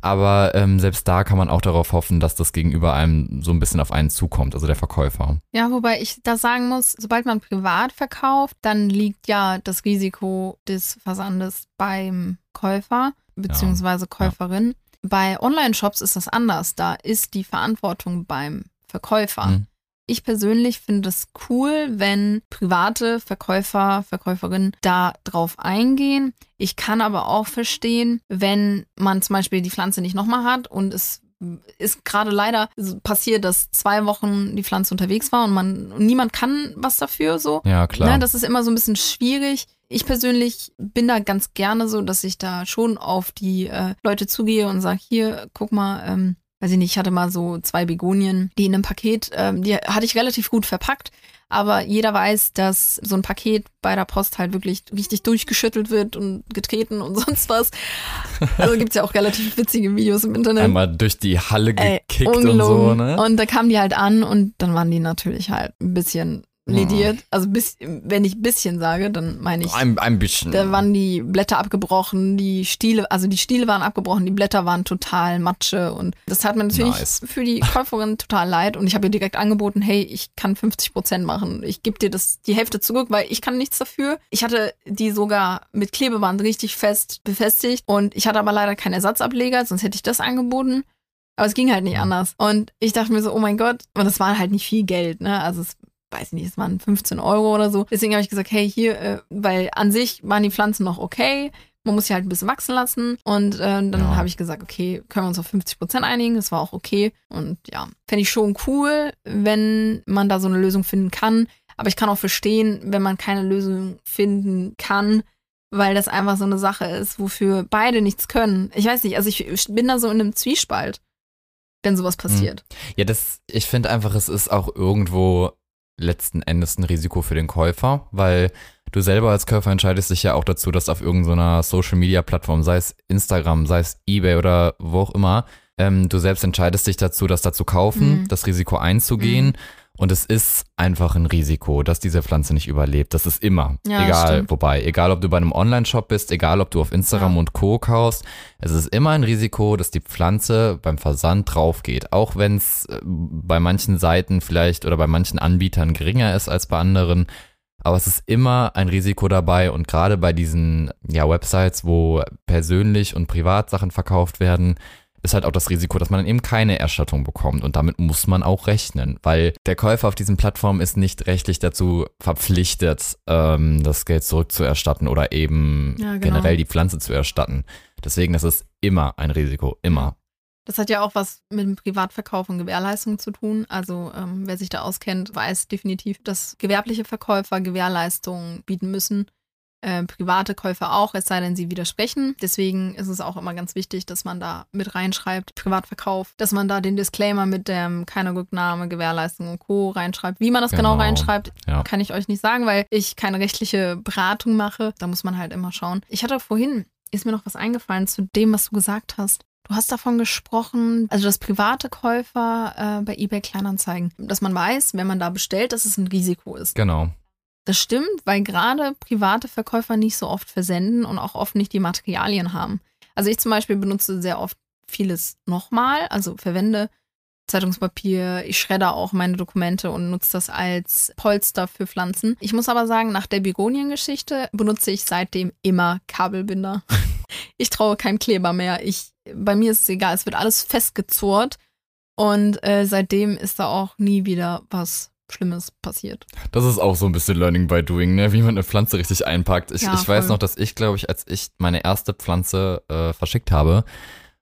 Aber ähm, selbst da kann man auch darauf hoffen, dass das Gegenüber einem so ein bisschen auf einen zukommt, also der Verkäufer. Ja, wobei ich da sagen muss, sobald man privat verkauft, dann liegt ja das Risiko des Versandes beim Käufer bzw. Käuferin. Bei Online-Shops ist das anders. Da ist die Verantwortung beim Verkäufer. Mhm. Ich persönlich finde es cool, wenn private Verkäufer, Verkäuferinnen da drauf eingehen. Ich kann aber auch verstehen, wenn man zum Beispiel die Pflanze nicht nochmal hat und es ist gerade leider passiert, dass zwei Wochen die Pflanze unterwegs war und man und niemand kann was dafür so. Ja, klar. Ne, das ist immer so ein bisschen schwierig. Ich persönlich bin da ganz gerne so, dass ich da schon auf die äh, Leute zugehe und sage, hier, guck mal, ähm, weiß ich nicht, ich hatte mal so zwei Begonien, die in einem Paket, ähm, die hatte ich relativ gut verpackt. Aber jeder weiß, dass so ein Paket bei der Post halt wirklich richtig durchgeschüttelt wird und getreten und *laughs* sonst was. Also gibt's ja auch relativ witzige Videos im Internet. Einmal durch die Halle gekickt Ey, und so, ne? Und da kamen die halt an und dann waren die natürlich halt ein bisschen lediert. Also bis, wenn ich bisschen sage, dann meine ich. Ein, ein bisschen. Da waren die Blätter abgebrochen, die Stiele, also die Stiele waren abgebrochen, die Blätter waren total Matsche und das hat mir natürlich nice. für die Käuferin *laughs* total leid und ich habe ihr direkt angeboten, hey, ich kann 50 Prozent machen. Ich gebe dir das die Hälfte zurück, weil ich kann nichts dafür. Ich hatte die sogar mit Klebeband richtig fest befestigt und ich hatte aber leider keinen Ersatzableger, sonst hätte ich das angeboten. Aber es ging halt nicht anders. Und ich dachte mir so, oh mein Gott, und das war halt nicht viel Geld, ne? Also es weiß nicht, es waren 15 Euro oder so. Deswegen habe ich gesagt, hey, hier, äh, weil an sich waren die Pflanzen noch okay. Man muss sie halt ein bisschen wachsen lassen. Und äh, dann ja. habe ich gesagt, okay, können wir uns auf 50 Prozent einigen. Das war auch okay. Und ja, fände ich schon cool, wenn man da so eine Lösung finden kann. Aber ich kann auch verstehen, wenn man keine Lösung finden kann, weil das einfach so eine Sache ist, wofür beide nichts können. Ich weiß nicht, also ich bin da so in einem Zwiespalt, wenn sowas passiert. Ja, das, ich finde einfach, es ist auch irgendwo letzten Endes ein Risiko für den Käufer, weil du selber als Käufer entscheidest dich ja auch dazu, dass auf irgendeiner Social Media Plattform, sei es Instagram, sei es eBay oder wo auch immer, ähm, du selbst entscheidest dich dazu, das da zu kaufen, mhm. das Risiko einzugehen. Mhm. Und es ist einfach ein Risiko, dass diese Pflanze nicht überlebt. Das ist immer. Ja, egal, wobei, egal ob du bei einem Online-Shop bist, egal ob du auf Instagram ja. und Co. kaufst, es ist immer ein Risiko, dass die Pflanze beim Versand drauf geht. Auch wenn es äh, bei manchen Seiten vielleicht oder bei manchen Anbietern geringer ist als bei anderen. Aber es ist immer ein Risiko dabei und gerade bei diesen ja, Websites, wo persönlich und Privatsachen verkauft werden, ist halt auch das Risiko, dass man dann eben keine Erstattung bekommt. Und damit muss man auch rechnen, weil der Käufer auf diesen Plattformen ist nicht rechtlich dazu verpflichtet, ähm, das Geld zurückzuerstatten oder eben ja, genau. generell die Pflanze zu erstatten. Deswegen ist es immer ein Risiko, immer. Das hat ja auch was mit dem Privatverkauf und Gewährleistung zu tun. Also ähm, wer sich da auskennt, weiß definitiv, dass gewerbliche Verkäufer Gewährleistungen bieten müssen äh, private Käufer auch, es sei denn, sie widersprechen. Deswegen ist es auch immer ganz wichtig, dass man da mit reinschreibt, Privatverkauf, dass man da den Disclaimer mit dem keine Rücknahme, Gewährleistung und Co. reinschreibt. Wie man das genau, genau reinschreibt, ja. kann ich euch nicht sagen, weil ich keine rechtliche Beratung mache. Da muss man halt immer schauen. Ich hatte vorhin, ist mir noch was eingefallen zu dem, was du gesagt hast. Du hast davon gesprochen, also dass private Käufer äh, bei eBay Kleinanzeigen, dass man weiß, wenn man da bestellt, dass es ein Risiko ist. Genau. Das stimmt, weil gerade private Verkäufer nicht so oft versenden und auch oft nicht die Materialien haben. Also ich zum Beispiel benutze sehr oft vieles nochmal, also verwende Zeitungspapier, ich schredder auch meine Dokumente und nutze das als Polster für Pflanzen. Ich muss aber sagen, nach der Begonien-Geschichte benutze ich seitdem immer Kabelbinder. *laughs* ich traue keinem Kleber mehr. Ich, bei mir ist es egal, es wird alles festgezurrt und äh, seitdem ist da auch nie wieder was Schlimmes passiert. Das ist auch so ein bisschen Learning by Doing, ne? wie man eine Pflanze richtig einpackt. Ich, ja, ich weiß noch, dass ich, glaube ich, als ich meine erste Pflanze äh, verschickt habe,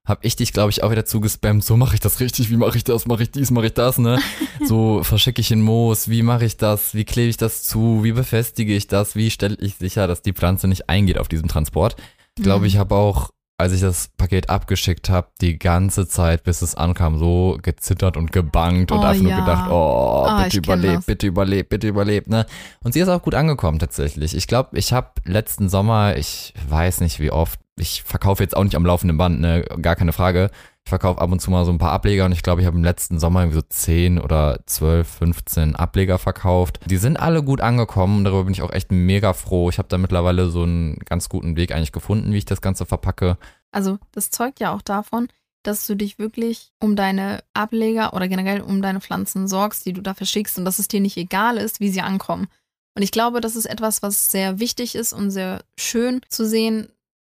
habe ich dich, glaube ich, auch wieder zugespammt. So mache ich das richtig, wie mache ich das, mache ich dies, mache ich das, ne? *laughs* So verschicke ich in Moos, wie mache ich das, wie klebe ich das zu, wie befestige ich das, wie stelle ich sicher, dass die Pflanze nicht eingeht auf diesem Transport. Ich glaube, mhm. ich habe auch als ich das Paket abgeschickt habe, die ganze Zeit, bis es ankam, so gezittert und gebankt und oh, einfach ja. nur gedacht, oh, oh bitte überlebt, bitte überlebt, bitte überlebt, ne? Und sie ist auch gut angekommen tatsächlich. Ich glaube, ich habe letzten Sommer, ich weiß nicht wie oft, ich verkaufe jetzt auch nicht am laufenden Band, ne, gar keine Frage. Ich verkaufe ab und zu mal so ein paar Ableger und ich glaube, ich habe im letzten Sommer irgendwie so 10 oder 12, 15 Ableger verkauft. Die sind alle gut angekommen, darüber bin ich auch echt mega froh. Ich habe da mittlerweile so einen ganz guten Weg eigentlich gefunden, wie ich das Ganze verpacke. Also, das zeugt ja auch davon, dass du dich wirklich um deine Ableger oder generell um deine Pflanzen sorgst, die du da verschickst und dass es dir nicht egal ist, wie sie ankommen. Und ich glaube, das ist etwas, was sehr wichtig ist und sehr schön zu sehen,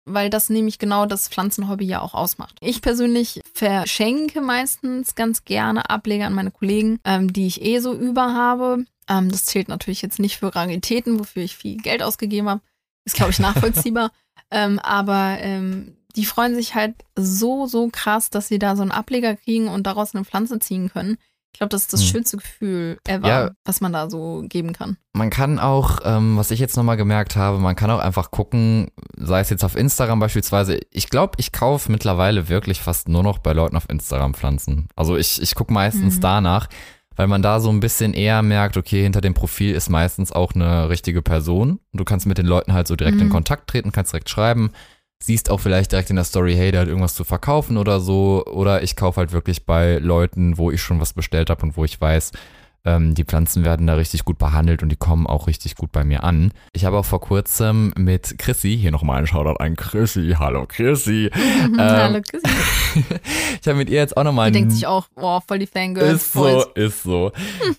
weil das nämlich genau das Pflanzenhobby ja auch ausmacht. Ich persönlich verschenke meistens ganz gerne Ableger an meine Kollegen, ähm, die ich eh so über habe. Ähm, das zählt natürlich jetzt nicht für Raritäten, wofür ich viel Geld ausgegeben habe. Ist, glaube ich, *laughs* nachvollziehbar. ähm, aber ähm, die freuen sich halt so, so krass, dass sie da so einen Ableger kriegen und daraus eine Pflanze ziehen können. Ich glaube, das ist das Hm. schönste Gefühl ever, Ja. was man da so geben kann. Man kann auch, ähm, was ich jetzt nochmal gemerkt habe, man kann auch einfach gucken, sei es jetzt auf Instagram beispielsweise. Ich glaube, ich kaufe mittlerweile wirklich fast nur noch bei Leuten auf Instagram Pflanzen. Also ich, ich gucke meistens Mhm. danach, weil man da so ein bisschen eher merkt, okay, hinter dem Profil ist meistens auch eine richtige Person. Und du kannst mit den Leuten halt so direkt in Mhm. Kontakt treten, kannst direkt schreiben. Siehst auch vielleicht direkt in der Story, hey, der hat irgendwas zu verkaufen oder so. Oder ich kaufe halt wirklich bei Leuten, wo ich schon was bestellt habe und wo ich weiß, ähm, die Pflanzen werden da richtig gut behandelt und die kommen auch richtig gut bei mir an. Ich habe auch vor kurzem mit Chrissy, hier nochmal ein Shoutout an Chrissy, hallo Chrissy. *laughs* Ähm, Hallo, Chrissy. *laughs* ich habe mit ihr jetzt auch nochmal Die denkt sich auch, boah, voll die Fangirl. ist so, ist so.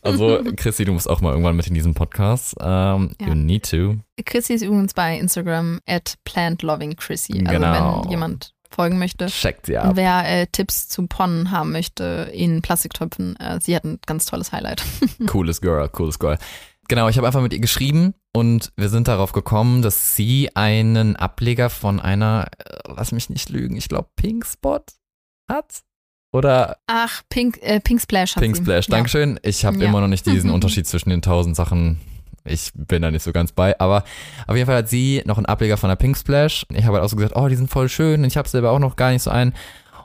Also, *laughs* Chrissy, du musst auch mal irgendwann mit in diesen Podcast. Ähm, Ja. You need to. Chrissy ist übrigens bei Instagram at plantlovingchrissy. Also Genau. wenn jemand folgen möchte. Checkt sie Und ab. wer äh, Tipps zu Ponnen haben möchte in Plastiktöpfen, äh, sie hat ein ganz tolles Highlight. *laughs* Cooles Girl, cooles Girl. Genau, ich habe einfach mit ihr geschrieben und wir sind darauf gekommen, dass sie einen Ableger von einer, äh, lass mich nicht lügen, ich glaube Pink Spot hat. Oder Ach, Pink, äh, Pink Splash hat Pink. Splash, Ja. Dankeschön. Ich habe Ja. immer noch nicht diesen *laughs* Unterschied zwischen den tausend Sachen. Ich bin da nicht so ganz bei, aber auf jeden Fall hat sie noch einen Ableger von der Pink Splash. Ich habe halt auch so gesagt, oh, die sind voll schön und ich habe selber auch noch gar nicht so einen.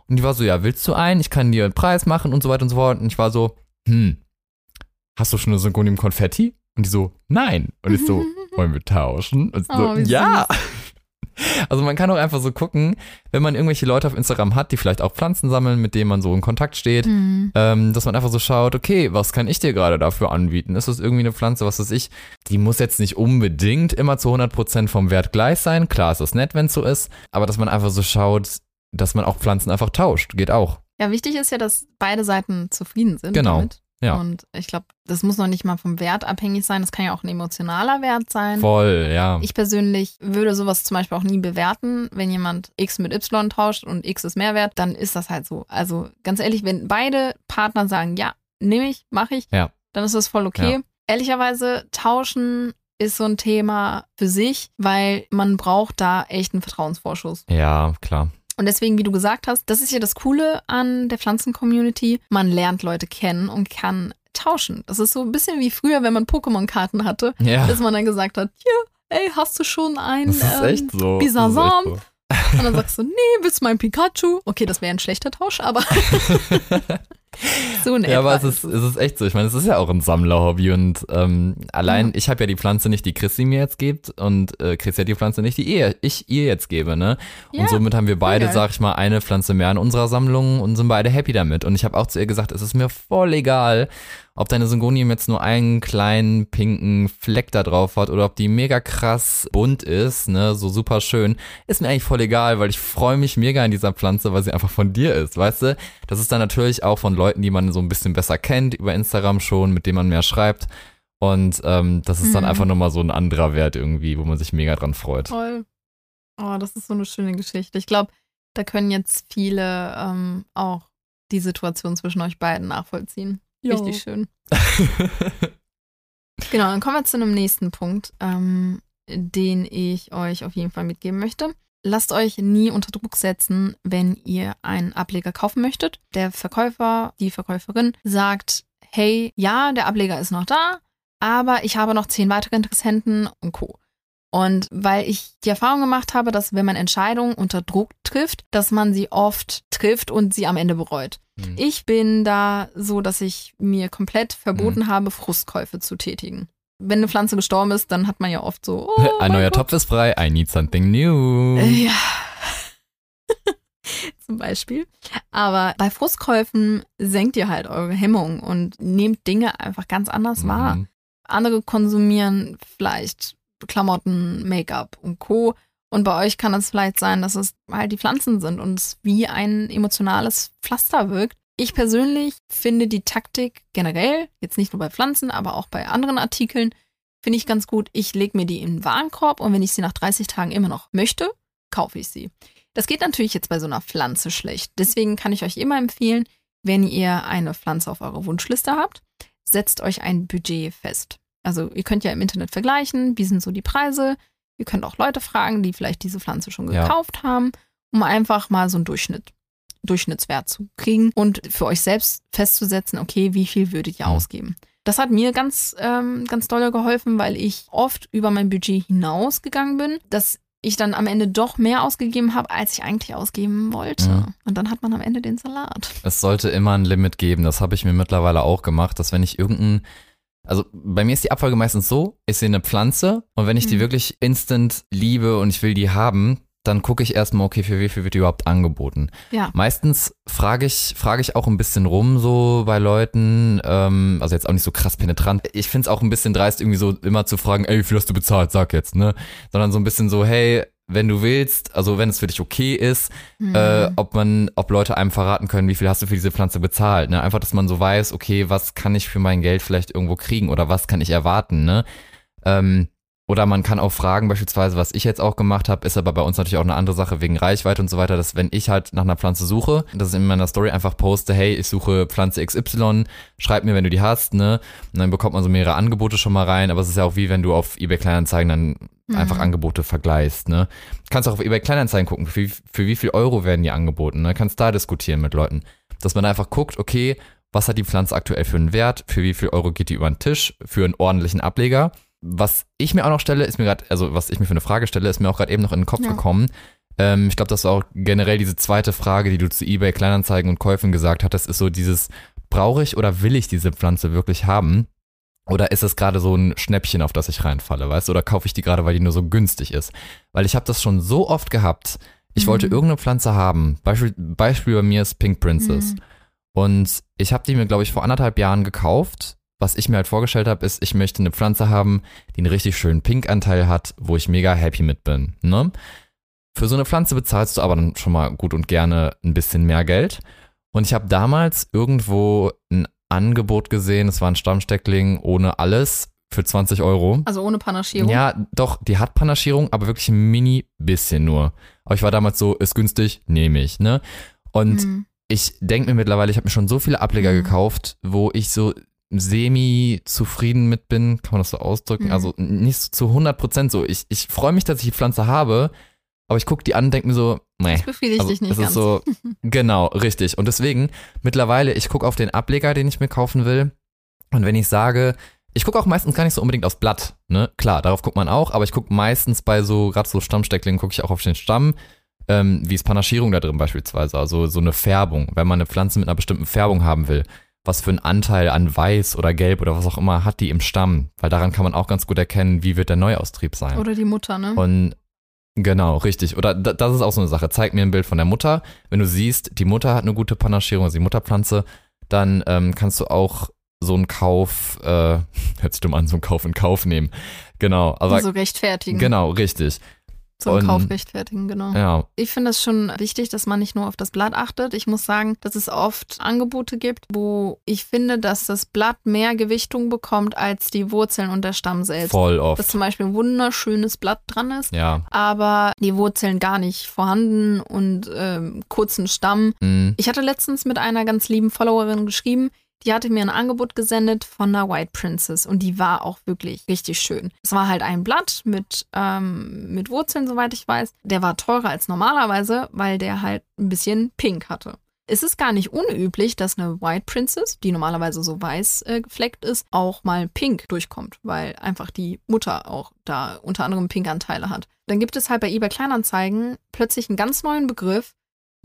Und die war so, ja, willst du einen? Ich kann dir einen Preis machen und so weiter und so fort. Und ich war so, hm, hast du schon eine Synchronium Konfetti? Und die so, nein. Und ich so, *laughs* wollen wir tauschen? Und so, Oh, wie ja. *laughs* Also man kann auch einfach so gucken, wenn man irgendwelche Leute auf Instagram hat, die vielleicht auch Pflanzen sammeln, mit denen man so in Kontakt steht, Mhm. ähm, dass man einfach so schaut, okay, was kann ich dir gerade dafür anbieten? Ist das irgendwie eine Pflanze, was weiß ich? Die muss jetzt nicht unbedingt immer zu 100% vom Wert gleich sein. Klar ist das nett, wenn es so ist, aber dass man einfach so schaut, dass man auch Pflanzen einfach tauscht, geht auch. Ja, wichtig ist ja, dass beide Seiten zufrieden sind Genau, damit. Ja. Und ich glaube, das muss noch nicht mal vom Wert abhängig sein. Das kann ja auch ein emotionaler Wert sein. Voll, ja. Ich persönlich würde sowas zum Beispiel auch nie bewerten. Wenn jemand X mit Y tauscht und X ist Mehrwert, dann ist das halt so. Also ganz ehrlich, wenn beide Partner sagen, ja, nehme ich, mache ich, Ja. dann ist das voll okay. Ja. Ehrlicherweise, tauschen ist so ein Thema für sich, weil man braucht da echt einen Vertrauensvorschuss. Ja, klar. Und deswegen, wie du gesagt hast, das ist ja das Coole an der Pflanzen-Community. Man lernt Leute kennen und kann tauschen. Das ist so ein bisschen wie früher, wenn man Pokémon-Karten hatte, Ja, dass man dann gesagt hat, hier, ey, hast du schon ein das ist ähm, so. Bisasam? so. Und dann sagst du, nee, willst du mein Pikachu? Okay, das wäre ein schlechter Tausch, aber *laughs* *laughs* *laughs* so Ja, aber es ist, es ist echt so. Ich meine, es ist ja auch ein Sammlerhobby und ähm, allein, Ja. ich habe ja die Pflanze nicht, die Chrissy mir jetzt gibt und äh, Chrissy hat die Pflanze nicht, die ihr, ich ihr jetzt gebe, ne? Ja, und somit haben wir beide, geil. sag ich mal, eine Pflanze mehr in unserer Sammlung und sind beide happy damit. Und ich habe auch zu ihr gesagt, es ist mir voll egal, ob deine Syngonium jetzt nur einen kleinen pinken Fleck da drauf hat oder ob die mega krass bunt ist, ne, so super schön, ist mir eigentlich voll egal, weil ich freue mich mega an dieser Pflanze, weil sie einfach von dir ist, weißt du? Das ist dann natürlich auch von Leuten, die man so ein bisschen besser kennt, über Instagram schon, mit denen man mehr schreibt. Und ähm, das ist dann Mhm. einfach nochmal so ein anderer Wert irgendwie, wo man sich mega dran freut. Toll. Oh, das ist so eine schöne Geschichte. Ich glaube, da können jetzt viele ähm, auch die Situation zwischen euch beiden nachvollziehen. Richtig schön. *laughs* Genau, dann kommen wir zu einem nächsten Punkt, ähm, den ich euch auf jeden Fall mitgeben möchte. Lasst euch nie unter Druck setzen, wenn ihr einen Ableger kaufen möchtet. Der Verkäufer, die Verkäuferin sagt, hey, ja, der Ableger ist noch da, aber ich habe noch zehn weitere Interessenten und Co. Und weil ich die Erfahrung gemacht habe, dass wenn man Entscheidungen unter Druck trifft, dass man sie oft trifft und sie am Ende bereut. Hm. Ich bin da so, dass ich mir komplett verboten habe, Frustkäufe zu tätigen. Wenn eine Pflanze gestorben ist, dann hat man ja oft so, oh, *laughs* Ein neuer Gott. Topf ist frei, I need something new. Äh, Ja. *laughs* Zum Beispiel. Aber bei Frustkäufen senkt ihr halt eure Hemmung und nehmt Dinge einfach ganz anders wahr. Mhm. Andere konsumieren vielleicht Klamotten, Make-up und Co. Und bei euch kann es vielleicht sein, dass es halt die Pflanzen sind und es wie ein emotionales Pflaster wirkt. Ich persönlich finde die Taktik generell, jetzt nicht nur bei Pflanzen, aber auch bei anderen Artikeln, finde ich ganz gut. Ich lege mir die in den Warenkorb und wenn ich sie nach 30 Tagen immer noch möchte, kaufe ich sie. Das geht natürlich jetzt bei so einer Pflanze schlecht. Deswegen kann ich euch immer empfehlen, wenn ihr eine Pflanze auf eurer Wunschliste habt, setzt euch ein Budget fest. Also ihr könnt ja im Internet vergleichen, wie sind so die Preise. Ihr könnt auch Leute fragen, die vielleicht diese Pflanze schon Ja. gekauft haben um einfach mal so einen Durchschnitt, Durchschnittswert zu kriegen und für euch selbst festzusetzen, okay, wie viel würdet ihr Mhm. ausgeben. Das hat mir ganz, ähm, ganz doll geholfen, weil ich oft über mein Budget hinausgegangen bin, dass ich dann am Ende doch mehr ausgegeben habe, als ich eigentlich ausgeben wollte. Mhm. Und dann hat man am Ende den Salat. Es sollte immer ein Limit geben. Das habe ich mir mittlerweile auch gemacht, dass wenn ich irgendein, also bei mir ist die Abfolge meistens so, ich sehe eine Pflanze und wenn ich die Mhm. wirklich instant liebe und ich will die haben, dann gucke ich erstmal, okay, für wie viel wird die überhaupt angeboten. Ja. Meistens frage ich, frage ich auch ein bisschen rum so bei Leuten, ähm, also jetzt auch nicht so krass penetrant. Ich finde es auch ein bisschen dreist, irgendwie so immer zu fragen, ey, wie viel hast du bezahlt, sag jetzt, ne? Sondern so ein bisschen so, hey, wenn du willst, also wenn es für dich okay ist, äh, ob man, ob Leute einem verraten können, wie viel hast du für diese Pflanze bezahlt, ne? Einfach, dass man so weiß, okay, was kann ich für mein Geld vielleicht irgendwo kriegen oder was kann ich erwarten, ne? Ähm, oder man kann auch fragen, beispielsweise, was ich jetzt auch gemacht habe, ist aber bei uns natürlich auch eine andere Sache wegen Reichweite und so weiter, dass wenn ich halt nach einer Pflanze suche, dass ich in meiner Story einfach poste, hey, ich suche Pflanze XY, schreib mir, wenn du die hast, ne? Und dann bekommt man so mehrere Angebote schon mal rein, aber es ist ja auch wie wenn du auf eBay Kleinanzeigen dann Mhm. einfach Angebote vergleichst, ne? Kannst auch auf eBay Kleinanzeigen gucken, für, für wie viel Euro werden die angeboten, ne? Kannst da diskutieren mit Leuten. Dass man einfach guckt, okay, was hat die Pflanze aktuell für einen Wert, für wie viel Euro geht die über den Tisch, für einen ordentlichen Ableger. Was ich mir auch noch stelle, ist mir gerade, also was ich mir für eine Frage stelle, ist mir auch gerade eben noch in den Kopf Ja. gekommen. Ähm, ich glaube, das war auch generell diese zweite Frage, die du zu eBay Kleinanzeigen und Käufen gesagt hattest, ist so dieses, brauche ich oder will ich diese Pflanze wirklich haben? Oder ist es gerade so ein Schnäppchen, auf das ich reinfalle, weißt du? Oder kaufe ich die gerade, weil die nur so günstig ist? Weil ich habe das schon so oft gehabt. Ich Mhm. wollte irgendeine Pflanze haben. Beispiel, Beispiel bei mir ist Pink Princess. Mhm. Und ich habe die mir, glaube ich, vor anderthalb Jahren gekauft. Was ich mir halt vorgestellt habe, ist, ich möchte eine Pflanze haben, die einen richtig schönen Pink-Anteil hat, wo ich mega happy mit bin. Ne? Für so eine Pflanze bezahlst du aber dann schon mal gut und gerne ein bisschen mehr Geld. Und ich habe damals irgendwo ein Angebot gesehen, es war ein Stammsteckling ohne alles für 20 Euro. Also ohne Panaschierung. Ja, doch, die hat Panaschierung, aber wirklich ein mini bisschen nur. Aber ich war damals so, ist günstig, nehme ich, ne? Und Mhm. ich denke mir mittlerweile, ich habe mir schon so viele Ableger Mhm. gekauft, wo ich so semi zufrieden mit bin, kann man das so ausdrücken? Mhm. Also nicht so zu 100 Prozent so. Ich, ich freue mich, dass ich die Pflanze habe, aber ich gucke die an und denke mir so, nee. Das befriedigt Also, dich nicht es ganz. ist so, *laughs* genau, richtig. Und deswegen, mittlerweile, ich gucke auf den Ableger, den ich mir kaufen will. Und wenn ich sage, ich gucke auch meistens gar nicht so unbedingt aufs Blatt, ne? Klar, darauf guckt man auch, aber ich gucke meistens bei so, gerade so Stammstecklingen, gucke ich auch auf den Stamm. Ähm, wie ist Panaschierung da drin beispielsweise? Also so eine Färbung, wenn man eine Pflanze mit einer bestimmten Färbung haben will. Was für einen Anteil an Weiß oder Gelb oder was auch immer hat die im Stamm? Weil daran kann man auch ganz gut erkennen, wie wird der Neuaustrieb sein. Oder die Mutter, ne? Und genau, richtig. Oder da- das ist auch so eine Sache. Zeig mir ein Bild von der Mutter. Wenn du siehst, die Mutter hat eine gute Panaschierung, also die Mutterpflanze, dann ähm, kannst du auch so einen Kauf, äh, *laughs* hört sich dumm an, so einen Kauf in Kauf nehmen. Genau, aber so rechtfertigen. genau, richtig. Einen Und- Kauf rechtfertigen, genau. Ja, Ich finde es schon wichtig, dass man nicht nur auf das Blatt achtet. Ich muss sagen, dass es oft Angebote gibt, wo ich finde, dass das Blatt mehr Gewichtung bekommt als die Wurzeln und der Stamm selbst. voll Dass oft. zum Beispiel ein wunderschönes Blatt dran ist, Ja. aber die Wurzeln gar nicht vorhanden und ähm, kurzen Stamm. Mm, Ich hatte letztens mit einer ganz lieben Followerin geschrieben, die hatte mir ein Angebot gesendet von einer White Princess und die war auch wirklich richtig schön. Es war halt ein Blatt mit, ähm, mit Wurzeln, soweit ich weiß. Der war teurer als normalerweise, weil der halt ein bisschen pink hatte. Es ist gar nicht unüblich, dass eine White Princess, die normalerweise so weiß äh, gefleckt ist, auch mal pink durchkommt, weil einfach die Mutter auch da unter anderem Pinkanteile hat. Dann gibt es halt bei eBay Kleinanzeigen plötzlich einen ganz neuen Begriff,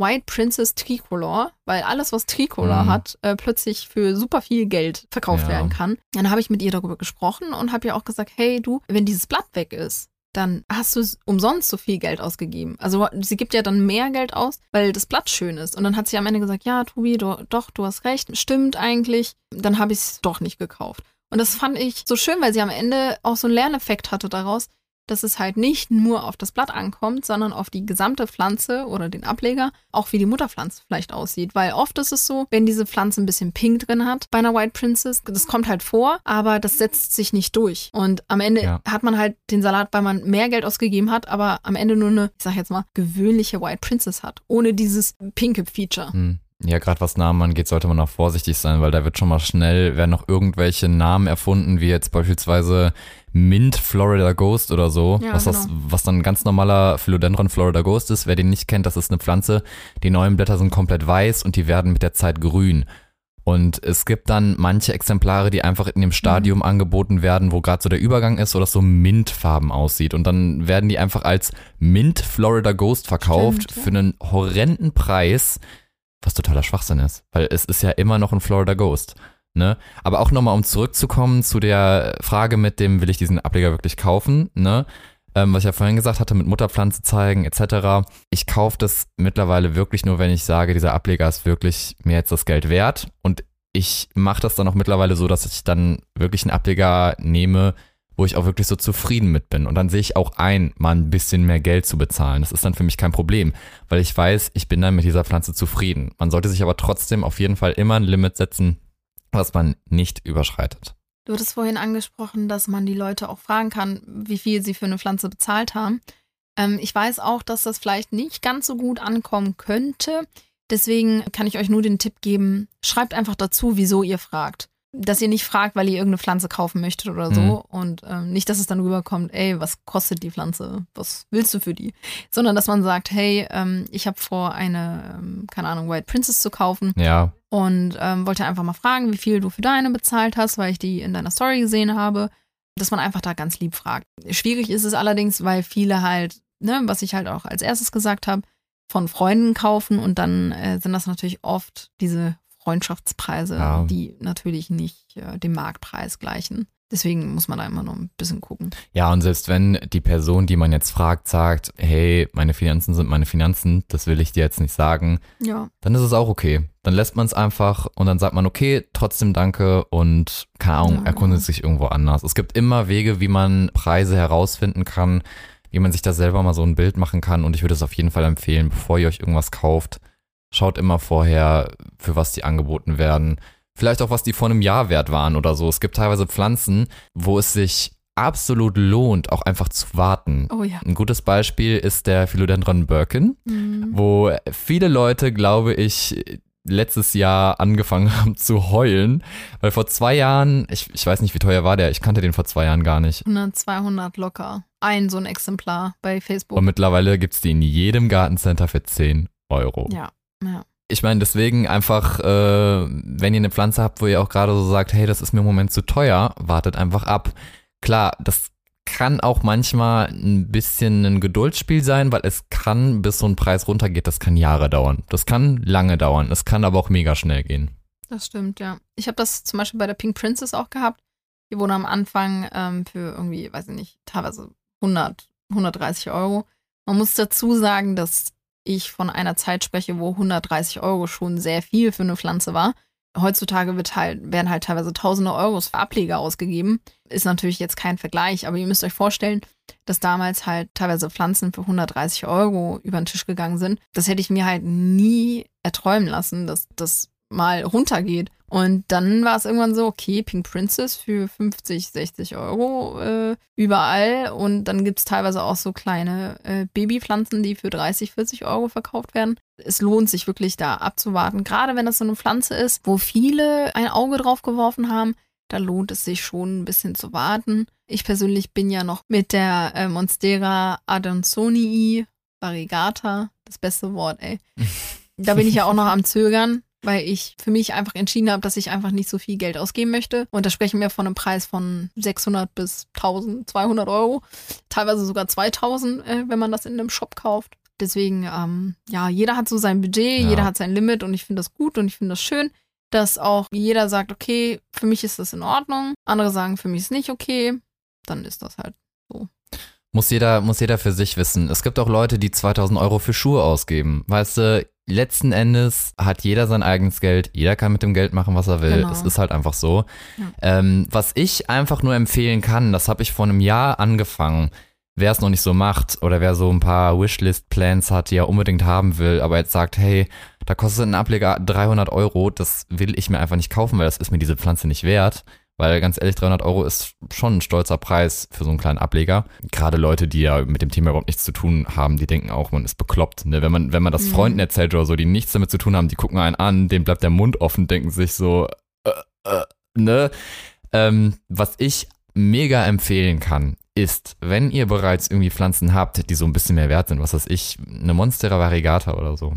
White Princess Tricolor, weil alles, was Tricolor Mhm. hat, äh, plötzlich für super viel Geld verkauft Ja. werden kann. Dann habe ich mit ihr darüber gesprochen und habe ihr auch gesagt, hey du, wenn dieses Blatt weg ist, dann hast du umsonst so viel Geld ausgegeben. Also sie gibt ja dann mehr Geld aus, weil das Blatt schön ist. Und dann hat sie am Ende gesagt, ja, Tobi, du, doch, du hast recht, stimmt eigentlich. Dann habe ich es doch nicht gekauft. Und das fand ich so schön, weil sie am Ende auch so einen Lerneffekt hatte daraus, dass es halt nicht nur auf das Blatt ankommt, sondern auf die gesamte Pflanze oder den Ableger, auch wie die Mutterpflanze vielleicht aussieht. Weil oft ist es so, wenn diese Pflanze ein bisschen Pink drin hat bei einer White Princess, das kommt halt vor, aber das setzt sich nicht durch. Und am Ende Ja. hat man halt den Salat, weil man mehr Geld ausgegeben hat, aber am Ende nur eine, ich sag jetzt mal, gewöhnliche White Princess hat, ohne dieses pinke Feature. mm. ja, gerade was Namen angeht, sollte man auch vorsichtig sein, weil da wird schon mal schnell, werden noch irgendwelche Namen erfunden, wie jetzt beispielsweise Mint Florida Ghost oder so, Ja, was, das, genau. was dann ein ganz normaler Philodendron Florida Ghost ist. Wer den nicht kennt, das ist eine Pflanze, die neuen Blätter sind komplett weiß und die werden mit der Zeit grün. Und es gibt dann manche Exemplare, die einfach in dem Stadium Mhm. angeboten werden, wo gerade so der Übergang ist, wo das so Mintfarben aussieht. Und dann werden die einfach als Mint Florida Ghost verkauft Stimmt, ja. für einen horrenden Preis, was totaler Schwachsinn ist. Weil es ist ja immer noch ein Florida Ghost. Ne? Aber auch nochmal, um zurückzukommen zu der Frage mit dem, will ich diesen Ableger wirklich kaufen? Ne? Ähm, was ich ja vorhin gesagt hatte, mit Mutterpflanze zeigen etc. Ich kaufe das mittlerweile wirklich nur, wenn ich sage, dieser Ableger ist wirklich mir jetzt das Geld wert. Und ich mache das dann auch mittlerweile so, dass ich dann wirklich einen Ableger nehme, wo ich auch wirklich so zufrieden mit bin. Und dann sehe ich auch ein, mal ein bisschen mehr Geld zu bezahlen. Das ist dann für mich kein Problem, weil ich weiß, ich bin dann mit dieser Pflanze zufrieden. Man sollte sich aber trotzdem auf jeden Fall immer ein Limit setzen, was man nicht überschreitet. Du hattest vorhin angesprochen, dass man die Leute auch fragen kann, wie viel sie für eine Pflanze bezahlt haben. Ähm, ich weiß auch, dass das vielleicht nicht ganz so gut ankommen könnte. Deswegen kann ich euch nur den Tipp geben, schreibt einfach dazu, wieso ihr fragt. Dass ihr nicht fragt, weil ihr irgendeine Pflanze kaufen möchtet oder so. Mhm. Und ähm, nicht, dass es dann rüberkommt, ey, was kostet die Pflanze? Was willst du für die? Sondern dass man sagt, hey, ähm, ich habe vor, eine, ähm, keine Ahnung, White Princess zu kaufen Ja, und ähm, wollte einfach mal fragen, wie viel du für deine bezahlt hast, weil ich die in deiner Story gesehen habe, dass man einfach da ganz lieb fragt. Schwierig ist es allerdings, weil viele halt, ne, was ich halt auch als erstes gesagt habe, von Freunden kaufen und dann äh, sind das natürlich oft diese Freundschaftspreise, Ja. die natürlich nicht äh, dem Marktpreis gleichen. Deswegen muss man da immer noch ein bisschen gucken. Ja, und selbst wenn die Person, die man jetzt fragt, sagt, hey, meine Finanzen sind meine Finanzen, das will ich dir jetzt nicht sagen, Ja, dann ist es auch okay. Dann lässt man es einfach und dann sagt man, okay, trotzdem danke und keine Ahnung, Ja. erkundet sich irgendwo anders. Es gibt immer Wege, wie man Preise herausfinden kann, wie man sich da selber mal so ein Bild machen kann und ich würde es auf jeden Fall empfehlen, bevor ihr euch irgendwas kauft, schaut immer vorher, für was die angeboten werden. Vielleicht auch, was die vor einem Jahr wert waren oder so. Es gibt teilweise Pflanzen, wo es sich absolut lohnt, auch einfach zu warten. oh ja. Ein gutes Beispiel ist der Philodendron Birkin Mhm. wo viele Leute, glaube ich, letztes Jahr angefangen *laughs* haben zu heulen, weil vor zwei Jahren, ich, ich weiß nicht, wie teuer war der, ich kannte den vor zwei Jahren gar nicht. 100, 200 locker. Ein so ein Exemplar bei Facebook. Und mittlerweile gibt's die in jedem Gartencenter für 10 Euro. ja, ja. Ich meine, deswegen einfach, äh, wenn ihr eine Pflanze habt, wo ihr auch gerade so sagt, hey, das ist mir im Moment zu teuer, wartet einfach ab. Klar, das kann auch manchmal ein bisschen ein Geduldsspiel sein, weil es kann, bis so ein Preis runtergeht, das kann Jahre dauern. Das kann lange dauern. Es kann aber auch mega schnell gehen. Das stimmt, ja. Ich habe das zum Beispiel bei der Pink Princess auch gehabt. Die wurde am Anfang ähm, für irgendwie, weiß ich nicht, teilweise 100, 130 Euro. Man muss dazu sagen, dass ich von einer Zeit spreche, wo 130 Euro schon sehr viel für eine Pflanze war. Heutzutage wird halt, werden halt teilweise tausende Euros für Ableger ausgegeben. Ist natürlich jetzt kein Vergleich, aber ihr müsst euch vorstellen, dass damals halt teilweise Pflanzen für 130 Euro über den Tisch gegangen sind. Das hätte ich mir halt nie erträumen lassen, dass das mal runtergeht. Und dann war es irgendwann so, okay, Pink Princess für 50, 60 Euro äh, überall. Und dann gibt es teilweise auch so kleine äh, Babypflanzen, die für 30, 40 Euro verkauft werden. Es lohnt sich wirklich da abzuwarten. Gerade wenn das so eine Pflanze ist, wo viele ein Auge drauf geworfen haben, da lohnt es sich schon ein bisschen zu warten. Ich persönlich bin ja noch mit der äh, Monstera Adansonii variegata, das beste Wort, ey. *laughs* Da bin ich ja auch noch am Zögern, weil ich für mich einfach entschieden habe, dass ich einfach nicht so viel Geld ausgeben möchte. Und da sprechen wir von einem Preis von 600 bis 1200 Euro, teilweise sogar 2000, äh, wenn man das in einem Shop kauft. Deswegen, ähm, ja, jeder hat so sein Budget, Ja. jeder hat sein Limit und ich finde das gut und ich finde das schön, dass auch jeder sagt, okay, für mich ist das in Ordnung. Andere sagen, für mich ist nicht okay. Dann ist das halt. Muss jeder, muss jeder für sich wissen. Es gibt auch Leute, die 2000 Euro für Schuhe ausgeben. Weißt du, letzten Endes hat jeder sein eigenes Geld. Jeder kann mit dem Geld machen, was er will. Genau. Es ist halt einfach so. Ja. Ähm, was ich einfach nur empfehlen kann, das habe ich vor einem Jahr angefangen. Wer es noch nicht so macht oder wer so ein paar Wishlist-Plans hat, die er unbedingt haben will, aber jetzt sagt, hey, da kostet ein Ableger 300 Euro, das will ich mir einfach nicht kaufen, weil das ist mir diese Pflanze nicht wert. Weil ganz ehrlich, 300 Euro ist schon ein stolzer Preis für so einen kleinen Ableger. Gerade Leute, die ja mit dem Thema überhaupt nichts zu tun haben, die denken auch, man ist bekloppt. Ne? Wenn, man, wenn man das Mhm. Freunden erzählt oder so, die nichts damit zu tun haben, die gucken einen an, denen bleibt der Mund offen, denken sich so, äh, äh, ne? Ähm, was ich mega empfehlen kann, ist, wenn ihr bereits irgendwie Pflanzen habt, die so ein bisschen mehr wert sind, was weiß ich, eine Monstera variegata oder so.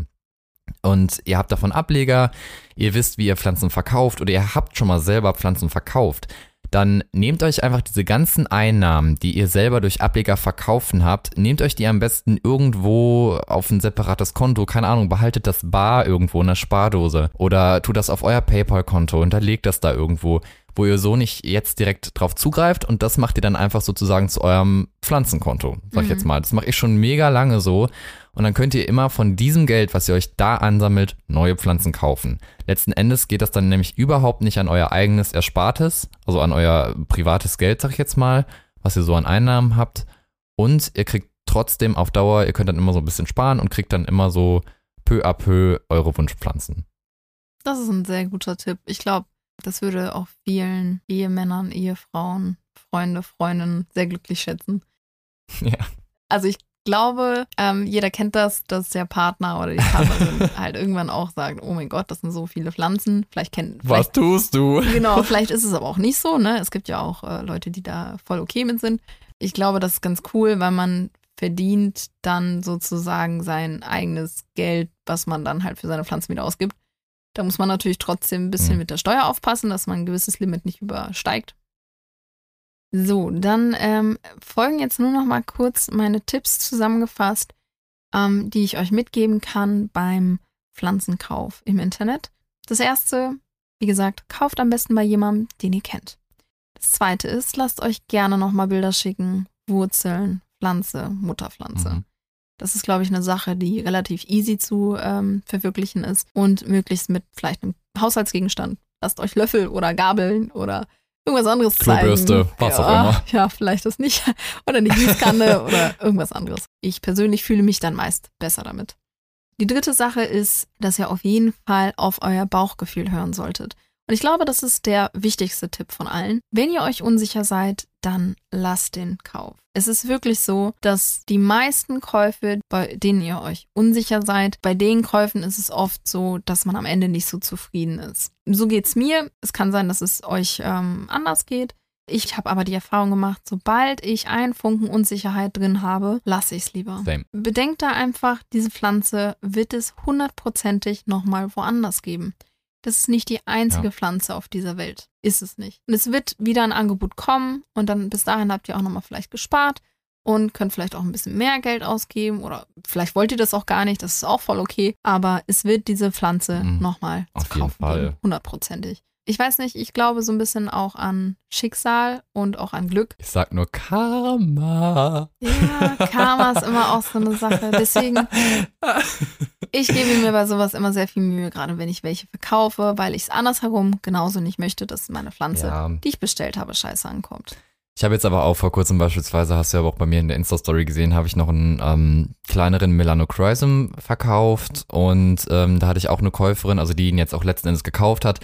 Und ihr habt davon Ableger, ihr wisst, wie ihr Pflanzen verkauft oder ihr habt schon mal selber Pflanzen verkauft, dann nehmt euch einfach diese ganzen Einnahmen, die ihr selber durch Ableger verkaufen habt, nehmt euch die am besten irgendwo auf ein separates Konto, keine Ahnung, behaltet das bar irgendwo in der Spardose oder tut das auf euer PayPal-Konto, hinterlegt das da irgendwo, wo ihr so nicht jetzt direkt drauf zugreift und das macht ihr dann einfach sozusagen zu eurem Pflanzenkonto, sag ich Mhm. jetzt mal. Das mache ich schon mega lange so und dann könnt ihr immer von diesem Geld, was ihr euch da ansammelt, neue Pflanzen kaufen. Letzten Endes geht das dann nämlich überhaupt nicht an euer eigenes Erspartes, also an euer privates Geld, sag ich jetzt mal, was ihr so an Einnahmen habt. Und ihr kriegt trotzdem auf Dauer, ihr könnt dann immer so ein bisschen sparen und kriegt dann immer so peu à peu eure Wunschpflanzen. Das ist ein sehr guter Tipp. Ich glaube, das würde auch vielen Ehemännern, Ehefrauen, Freunde, Freundinnen sehr glücklich schätzen. *laughs* Ja. Also ich glaube, ähm, jeder kennt das, dass der Partner oder die Partnerin *laughs* halt irgendwann auch sagt, oh mein Gott, das sind so viele Pflanzen. Vielleicht kennen, vielleicht, tust du? genau, *laughs* vielleicht ist es aber auch nicht so, ne? Es gibt ja auch äh, Leute, die da voll okay mit sind. Ich glaube, das ist ganz cool, weil man verdient dann sozusagen sein eigenes Geld, was man dann halt für seine Pflanzen wieder ausgibt. Da muss man natürlich trotzdem ein bisschen Mhm. mit der Steuer aufpassen, dass man ein gewisses Limit nicht übersteigt. So, dann ähm, folgen jetzt nur noch mal kurz meine Tipps zusammengefasst, ähm, die ich euch mitgeben kann beim Pflanzenkauf im Internet. Das erste, wie gesagt, kauft am besten bei jemandem, den ihr kennt. Das zweite ist, lasst euch gerne noch mal Bilder schicken, Wurzeln, Pflanze, Mutterpflanze. Mhm. Das ist, glaube ich, eine Sache, die relativ easy zu ähm, verwirklichen ist und möglichst mit vielleicht einem Haushaltsgegenstand. Lasst euch Löffel oder Gabeln oder irgendwas anderes Klobürste, zeigen. was ja, auch immer. Ja, vielleicht das nicht. *laughs* Oder eine Gießkanne *laughs* oder irgendwas anderes. Ich persönlich fühle mich dann meist besser damit. Die dritte Sache ist, dass ihr auf jeden Fall auf euer Bauchgefühl hören solltet. Und ich glaube, das ist der wichtigste Tipp von allen. Wenn ihr euch unsicher seid, dann lasst den Kauf. Es ist wirklich so, dass die meisten Käufe, bei denen ihr euch unsicher seid, bei den Käufen ist es oft so, dass man am Ende nicht so zufrieden ist. So geht's mir. Es kann sein, dass es euch ähm, anders geht. Ich habe aber die Erfahrung gemacht, sobald ich einen Funken Unsicherheit drin habe, lasse ich es lieber. Same. Bedenkt da einfach, diese Pflanze wird es hundertprozentig nochmal woanders geben. Das ist nicht die einzige Ja. Pflanze auf dieser Welt. Ist es nicht. Und es wird wieder ein Angebot kommen und dann bis dahin habt ihr auch nochmal vielleicht gespart und könnt vielleicht auch ein bisschen mehr Geld ausgeben oder vielleicht wollt ihr das auch gar nicht, das ist auch voll okay. Aber es wird diese Pflanze Mhm. nochmal Auf zu jeden kaufen. Hundertprozentig. Ich weiß nicht, ich glaube so ein bisschen auch an Schicksal und auch an Glück. Ich sag nur Karma. Ja, Karma ist immer auch so eine Sache. Deswegen, ich gebe mir bei sowas immer sehr viel Mühe, gerade wenn ich welche verkaufe, weil ich es andersherum genauso nicht möchte, dass meine Pflanze, Ja. die ich bestellt habe, scheiße ankommt. Ich habe jetzt aber auch vor kurzem beispielsweise, hast du ja aber auch bei mir in der Insta-Story gesehen, habe ich noch einen ähm, kleineren Melanochrysum verkauft und ähm, da hatte ich auch eine Käuferin, also die ihn jetzt auch letzten Endes gekauft hat,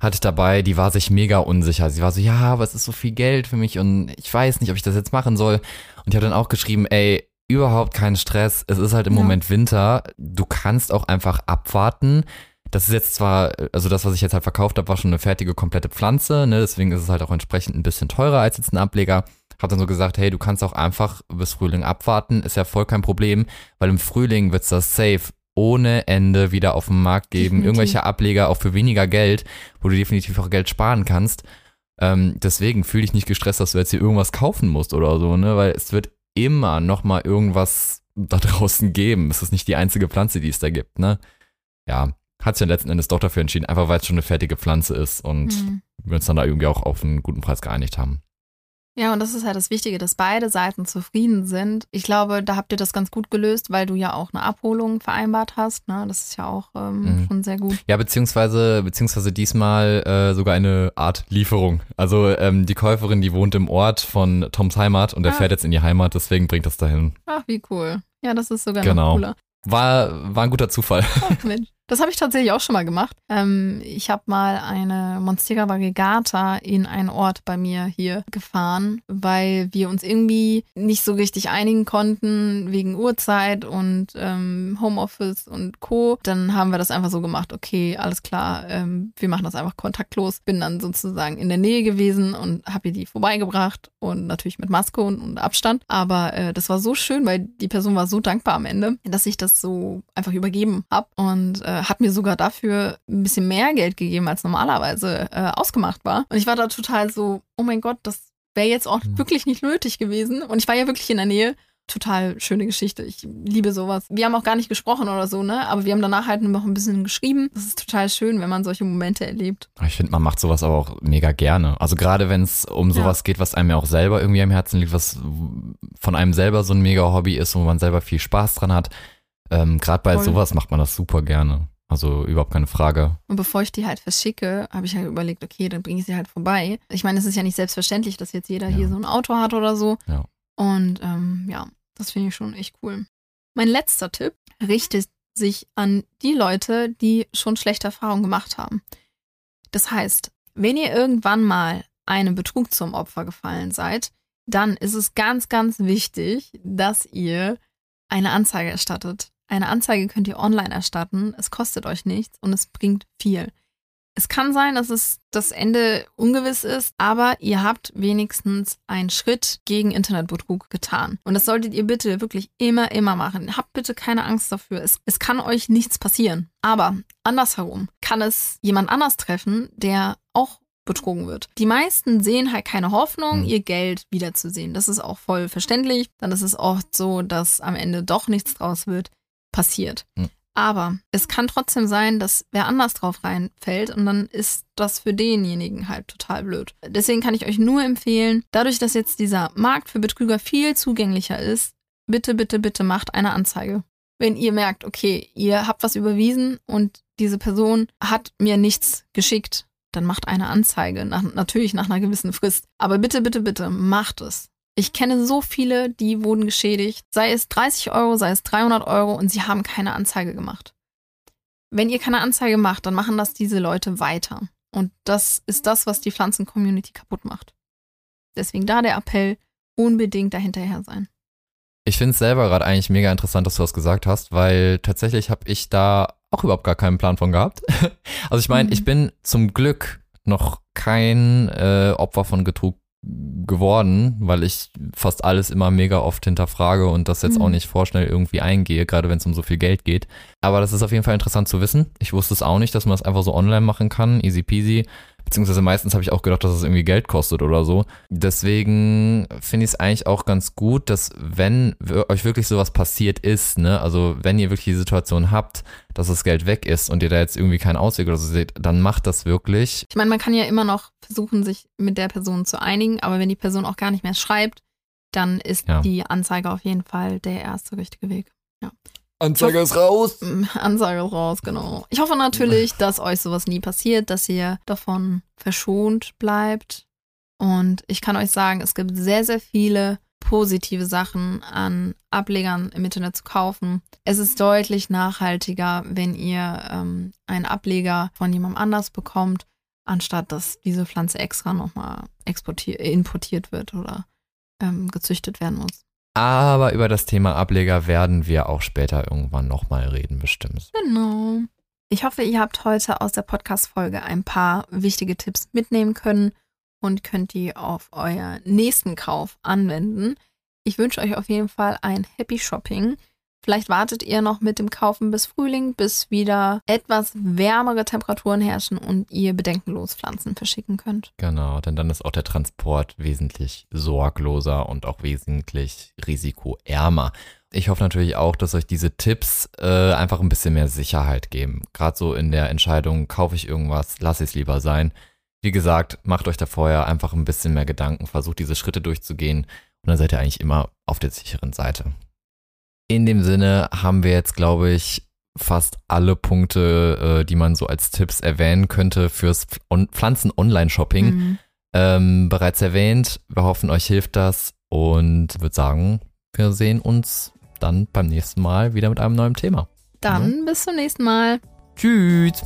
hatte ich dabei, die war sich mega unsicher. Sie war so, ja, aber es ist so viel Geld für mich und ich weiß nicht, ob ich das jetzt machen soll. Und ich habe dann auch geschrieben, ey, überhaupt keinen Stress. Es ist halt im Ja. Moment Winter. Du kannst auch einfach abwarten. Das ist jetzt zwar, also das, was ich jetzt halt verkauft habe, war schon eine fertige, komplette Pflanze, ne? Deswegen ist es halt auch entsprechend ein bisschen teurer als jetzt ein Ableger. Hab dann so gesagt, hey, du kannst auch einfach bis Frühling abwarten, ist ja voll kein Problem, weil im Frühling wird's das safe ohne Ende wieder auf dem Markt geben. Definitiv. Irgendwelche Ableger auch für weniger Geld, wo du definitiv auch Geld sparen kannst. Ähm, deswegen fühl dich nicht gestresst, dass du jetzt hier irgendwas kaufen musst oder so, ne? Weil es wird immer noch mal irgendwas da draußen geben. Es ist nicht die einzige Pflanze, die es da gibt, ne? Ja, hat sich dann letzten Endes doch dafür entschieden, einfach weil es schon eine fertige Pflanze ist und Mhm. wir uns dann da irgendwie auch auf einen guten Preis geeinigt haben. Ja, und das ist halt das Wichtige, dass beide Seiten zufrieden sind. Ich glaube, da habt ihr das ganz gut gelöst, weil du ja auch eine Abholung vereinbart hast. Ne? Das ist ja auch ähm, Mhm. schon sehr gut. Ja, beziehungsweise, beziehungsweise diesmal äh, sogar eine Art Lieferung. Also ähm, die Käuferin, die wohnt im Ort von Toms Heimat und der Ah. fährt jetzt in die Heimat, deswegen bringt das dahin. Ach, wie cool. Ja, das ist sogar Genau. noch cooler. War, war ein guter Zufall. Ach, Mensch. *laughs* Das habe ich tatsächlich auch schon mal gemacht. Ähm, ich habe mal eine Monstera Variegata in einen Ort bei mir hier gefahren, weil wir uns irgendwie nicht so richtig einigen konnten wegen Uhrzeit und ähm, Homeoffice und Co. Dann haben wir das einfach so gemacht, okay, alles klar, ähm, wir machen das einfach kontaktlos. Bin dann sozusagen in der Nähe gewesen und habe ihr die vorbeigebracht und natürlich mit Maske und, und Abstand. Aber äh, das war so schön, weil die Person war so dankbar am Ende, dass ich das so einfach übergeben habe und äh, hat mir sogar dafür ein bisschen mehr Geld gegeben, als normalerweise äh, ausgemacht war. Und ich war da total so, oh mein Gott, das wäre jetzt auch mhm. wirklich nicht nötig gewesen. Und ich war ja wirklich in der Nähe. Total schöne Geschichte. Ich liebe sowas. Wir haben auch gar nicht gesprochen oder so, ne? Aber wir haben danach halt noch ein bisschen geschrieben. Das ist total schön, wenn man solche Momente erlebt. Ich finde, man macht sowas aber auch mega gerne. Also gerade wenn es um sowas ja. geht, was einem ja auch selber irgendwie am Herzen liegt, was von einem selber so ein mega Hobby ist, wo man selber viel Spaß dran hat. Ähm, gerade bei Voll. sowas macht man das super gerne. Also überhaupt keine Frage. Und bevor ich die halt verschicke, habe ich halt überlegt, okay, dann bringe ich sie halt vorbei. Ich meine, es ist ja nicht selbstverständlich, dass jetzt jeder ja. hier so ein Auto hat oder so. Ja. Und ähm, ja, das finde ich schon echt cool. Mein letzter Tipp richtet sich an die Leute, die schon schlechte Erfahrungen gemacht haben. Das heißt, wenn ihr irgendwann mal einem Betrug zum Opfer gefallen seid, dann ist es ganz, ganz wichtig, dass ihr eine Anzeige erstattet. Eine Anzeige könnt ihr online erstatten. Es kostet euch nichts und es bringt viel. Es kann sein, dass es das Ende ungewiss ist, aber ihr habt wenigstens einen Schritt gegen Internetbetrug getan. Und das solltet ihr bitte wirklich immer, immer machen. Habt bitte keine Angst dafür. Es, es kann euch nichts passieren. Aber andersherum kann es jemand anders treffen, der auch betrogen wird. Die meisten sehen halt keine Hoffnung, mhm. ihr Geld wiederzusehen. Das ist auch voll verständlich. Dann ist es oft so, dass am Ende doch nichts draus wird passiert. Mhm. Aber es kann trotzdem sein, dass wer anders drauf reinfällt und dann ist das für denjenigen halt total blöd. Deswegen kann ich euch nur empfehlen, dadurch, dass jetzt dieser Markt für Betrüger viel zugänglicher ist, bitte, bitte, bitte macht eine Anzeige. Wenn ihr merkt, okay, ihr habt was überwiesen und diese Person hat mir nichts geschickt, dann macht eine Anzeige, nach, natürlich nach einer gewissen Frist. Aber bitte, bitte, bitte, macht es. Ich kenne so viele, die wurden geschädigt, sei es 30 Euro, sei es 300 Euro und sie haben keine Anzeige gemacht. Wenn ihr keine Anzeige macht, dann machen das diese Leute weiter. Und das ist das, was die Pflanzen-Community kaputt macht. Deswegen da der Appell, unbedingt dahinterher sein. Ich finde es selber gerade eigentlich mega interessant, dass du das gesagt hast, weil tatsächlich habe ich da auch überhaupt gar keinen Plan von gehabt. *laughs* also ich meine, mhm. ich bin zum Glück noch kein äh, Opfer von Betrug geworden, weil ich fast alles immer mega oft hinterfrage und das jetzt mhm. auch nicht vorschnell irgendwie eingehe, gerade wenn es um so viel Geld geht. Aber das ist auf jeden Fall interessant zu wissen. Ich wusste es auch nicht, dass man das einfach so online machen kann, easy peasy. Beziehungsweise meistens habe ich auch gedacht, dass es irgendwie Geld kostet oder so. Deswegen finde ich es eigentlich auch ganz gut, dass wenn euch wirklich sowas passiert ist, ne, also wenn ihr wirklich die Situation habt, dass das Geld weg ist und ihr da jetzt irgendwie keinen Ausweg oder so seht, dann macht das wirklich. Ich meine, man kann ja immer noch versuchen, sich mit der Person zu einigen, aber wenn die Person auch gar nicht mehr schreibt, dann ist ja. die Anzeige auf jeden Fall der erste richtige Weg. Ja. Anzeige ist raus. Anzeige ist raus, genau. Ich hoffe natürlich, dass euch sowas nie passiert, dass ihr davon verschont bleibt. Und ich kann euch sagen, es gibt sehr, sehr viele positive Sachen an Ablegern im Internet zu kaufen. Es ist deutlich nachhaltiger, wenn ihr ähm, einen Ableger von jemandem anders bekommt, anstatt dass diese Pflanze extra nochmal importiert wird oder ähm, gezüchtet werden muss. Aber über das Thema Ableger werden wir auch später irgendwann nochmal reden, bestimmt. Genau. Ich hoffe, ihr habt heute aus der Podcast-Folge ein paar wichtige Tipps mitnehmen können und könnt die auf euer nächsten Kauf anwenden. Ich wünsche euch auf jeden Fall ein Happy Shopping. Vielleicht wartet ihr noch mit dem Kaufen bis Frühling, bis wieder etwas wärmere Temperaturen herrschen und ihr bedenkenlos Pflanzen verschicken könnt. Genau, denn dann ist auch der Transport wesentlich sorgloser und auch wesentlich risikoärmer. Ich hoffe natürlich auch, dass euch diese Tipps äh, einfach ein bisschen mehr Sicherheit geben. Gerade so in der Entscheidung, kaufe ich irgendwas, lasse ich es lieber sein. Wie gesagt, macht euch da vorher einfach ein bisschen mehr Gedanken, versucht diese Schritte durchzugehen und dann seid ihr eigentlich immer auf der sicheren Seite. In dem Sinne haben wir jetzt, glaube ich, fast alle Punkte, äh, die man so als Tipps erwähnen könnte fürs On Pflanzen-Online-Shopping mhm. ähm, bereits erwähnt. Wir hoffen, euch hilft das und würde sagen, wir sehen uns dann beim nächsten Mal wieder mit einem neuen Thema. Dann ja? bis zum nächsten Mal. Tschüss.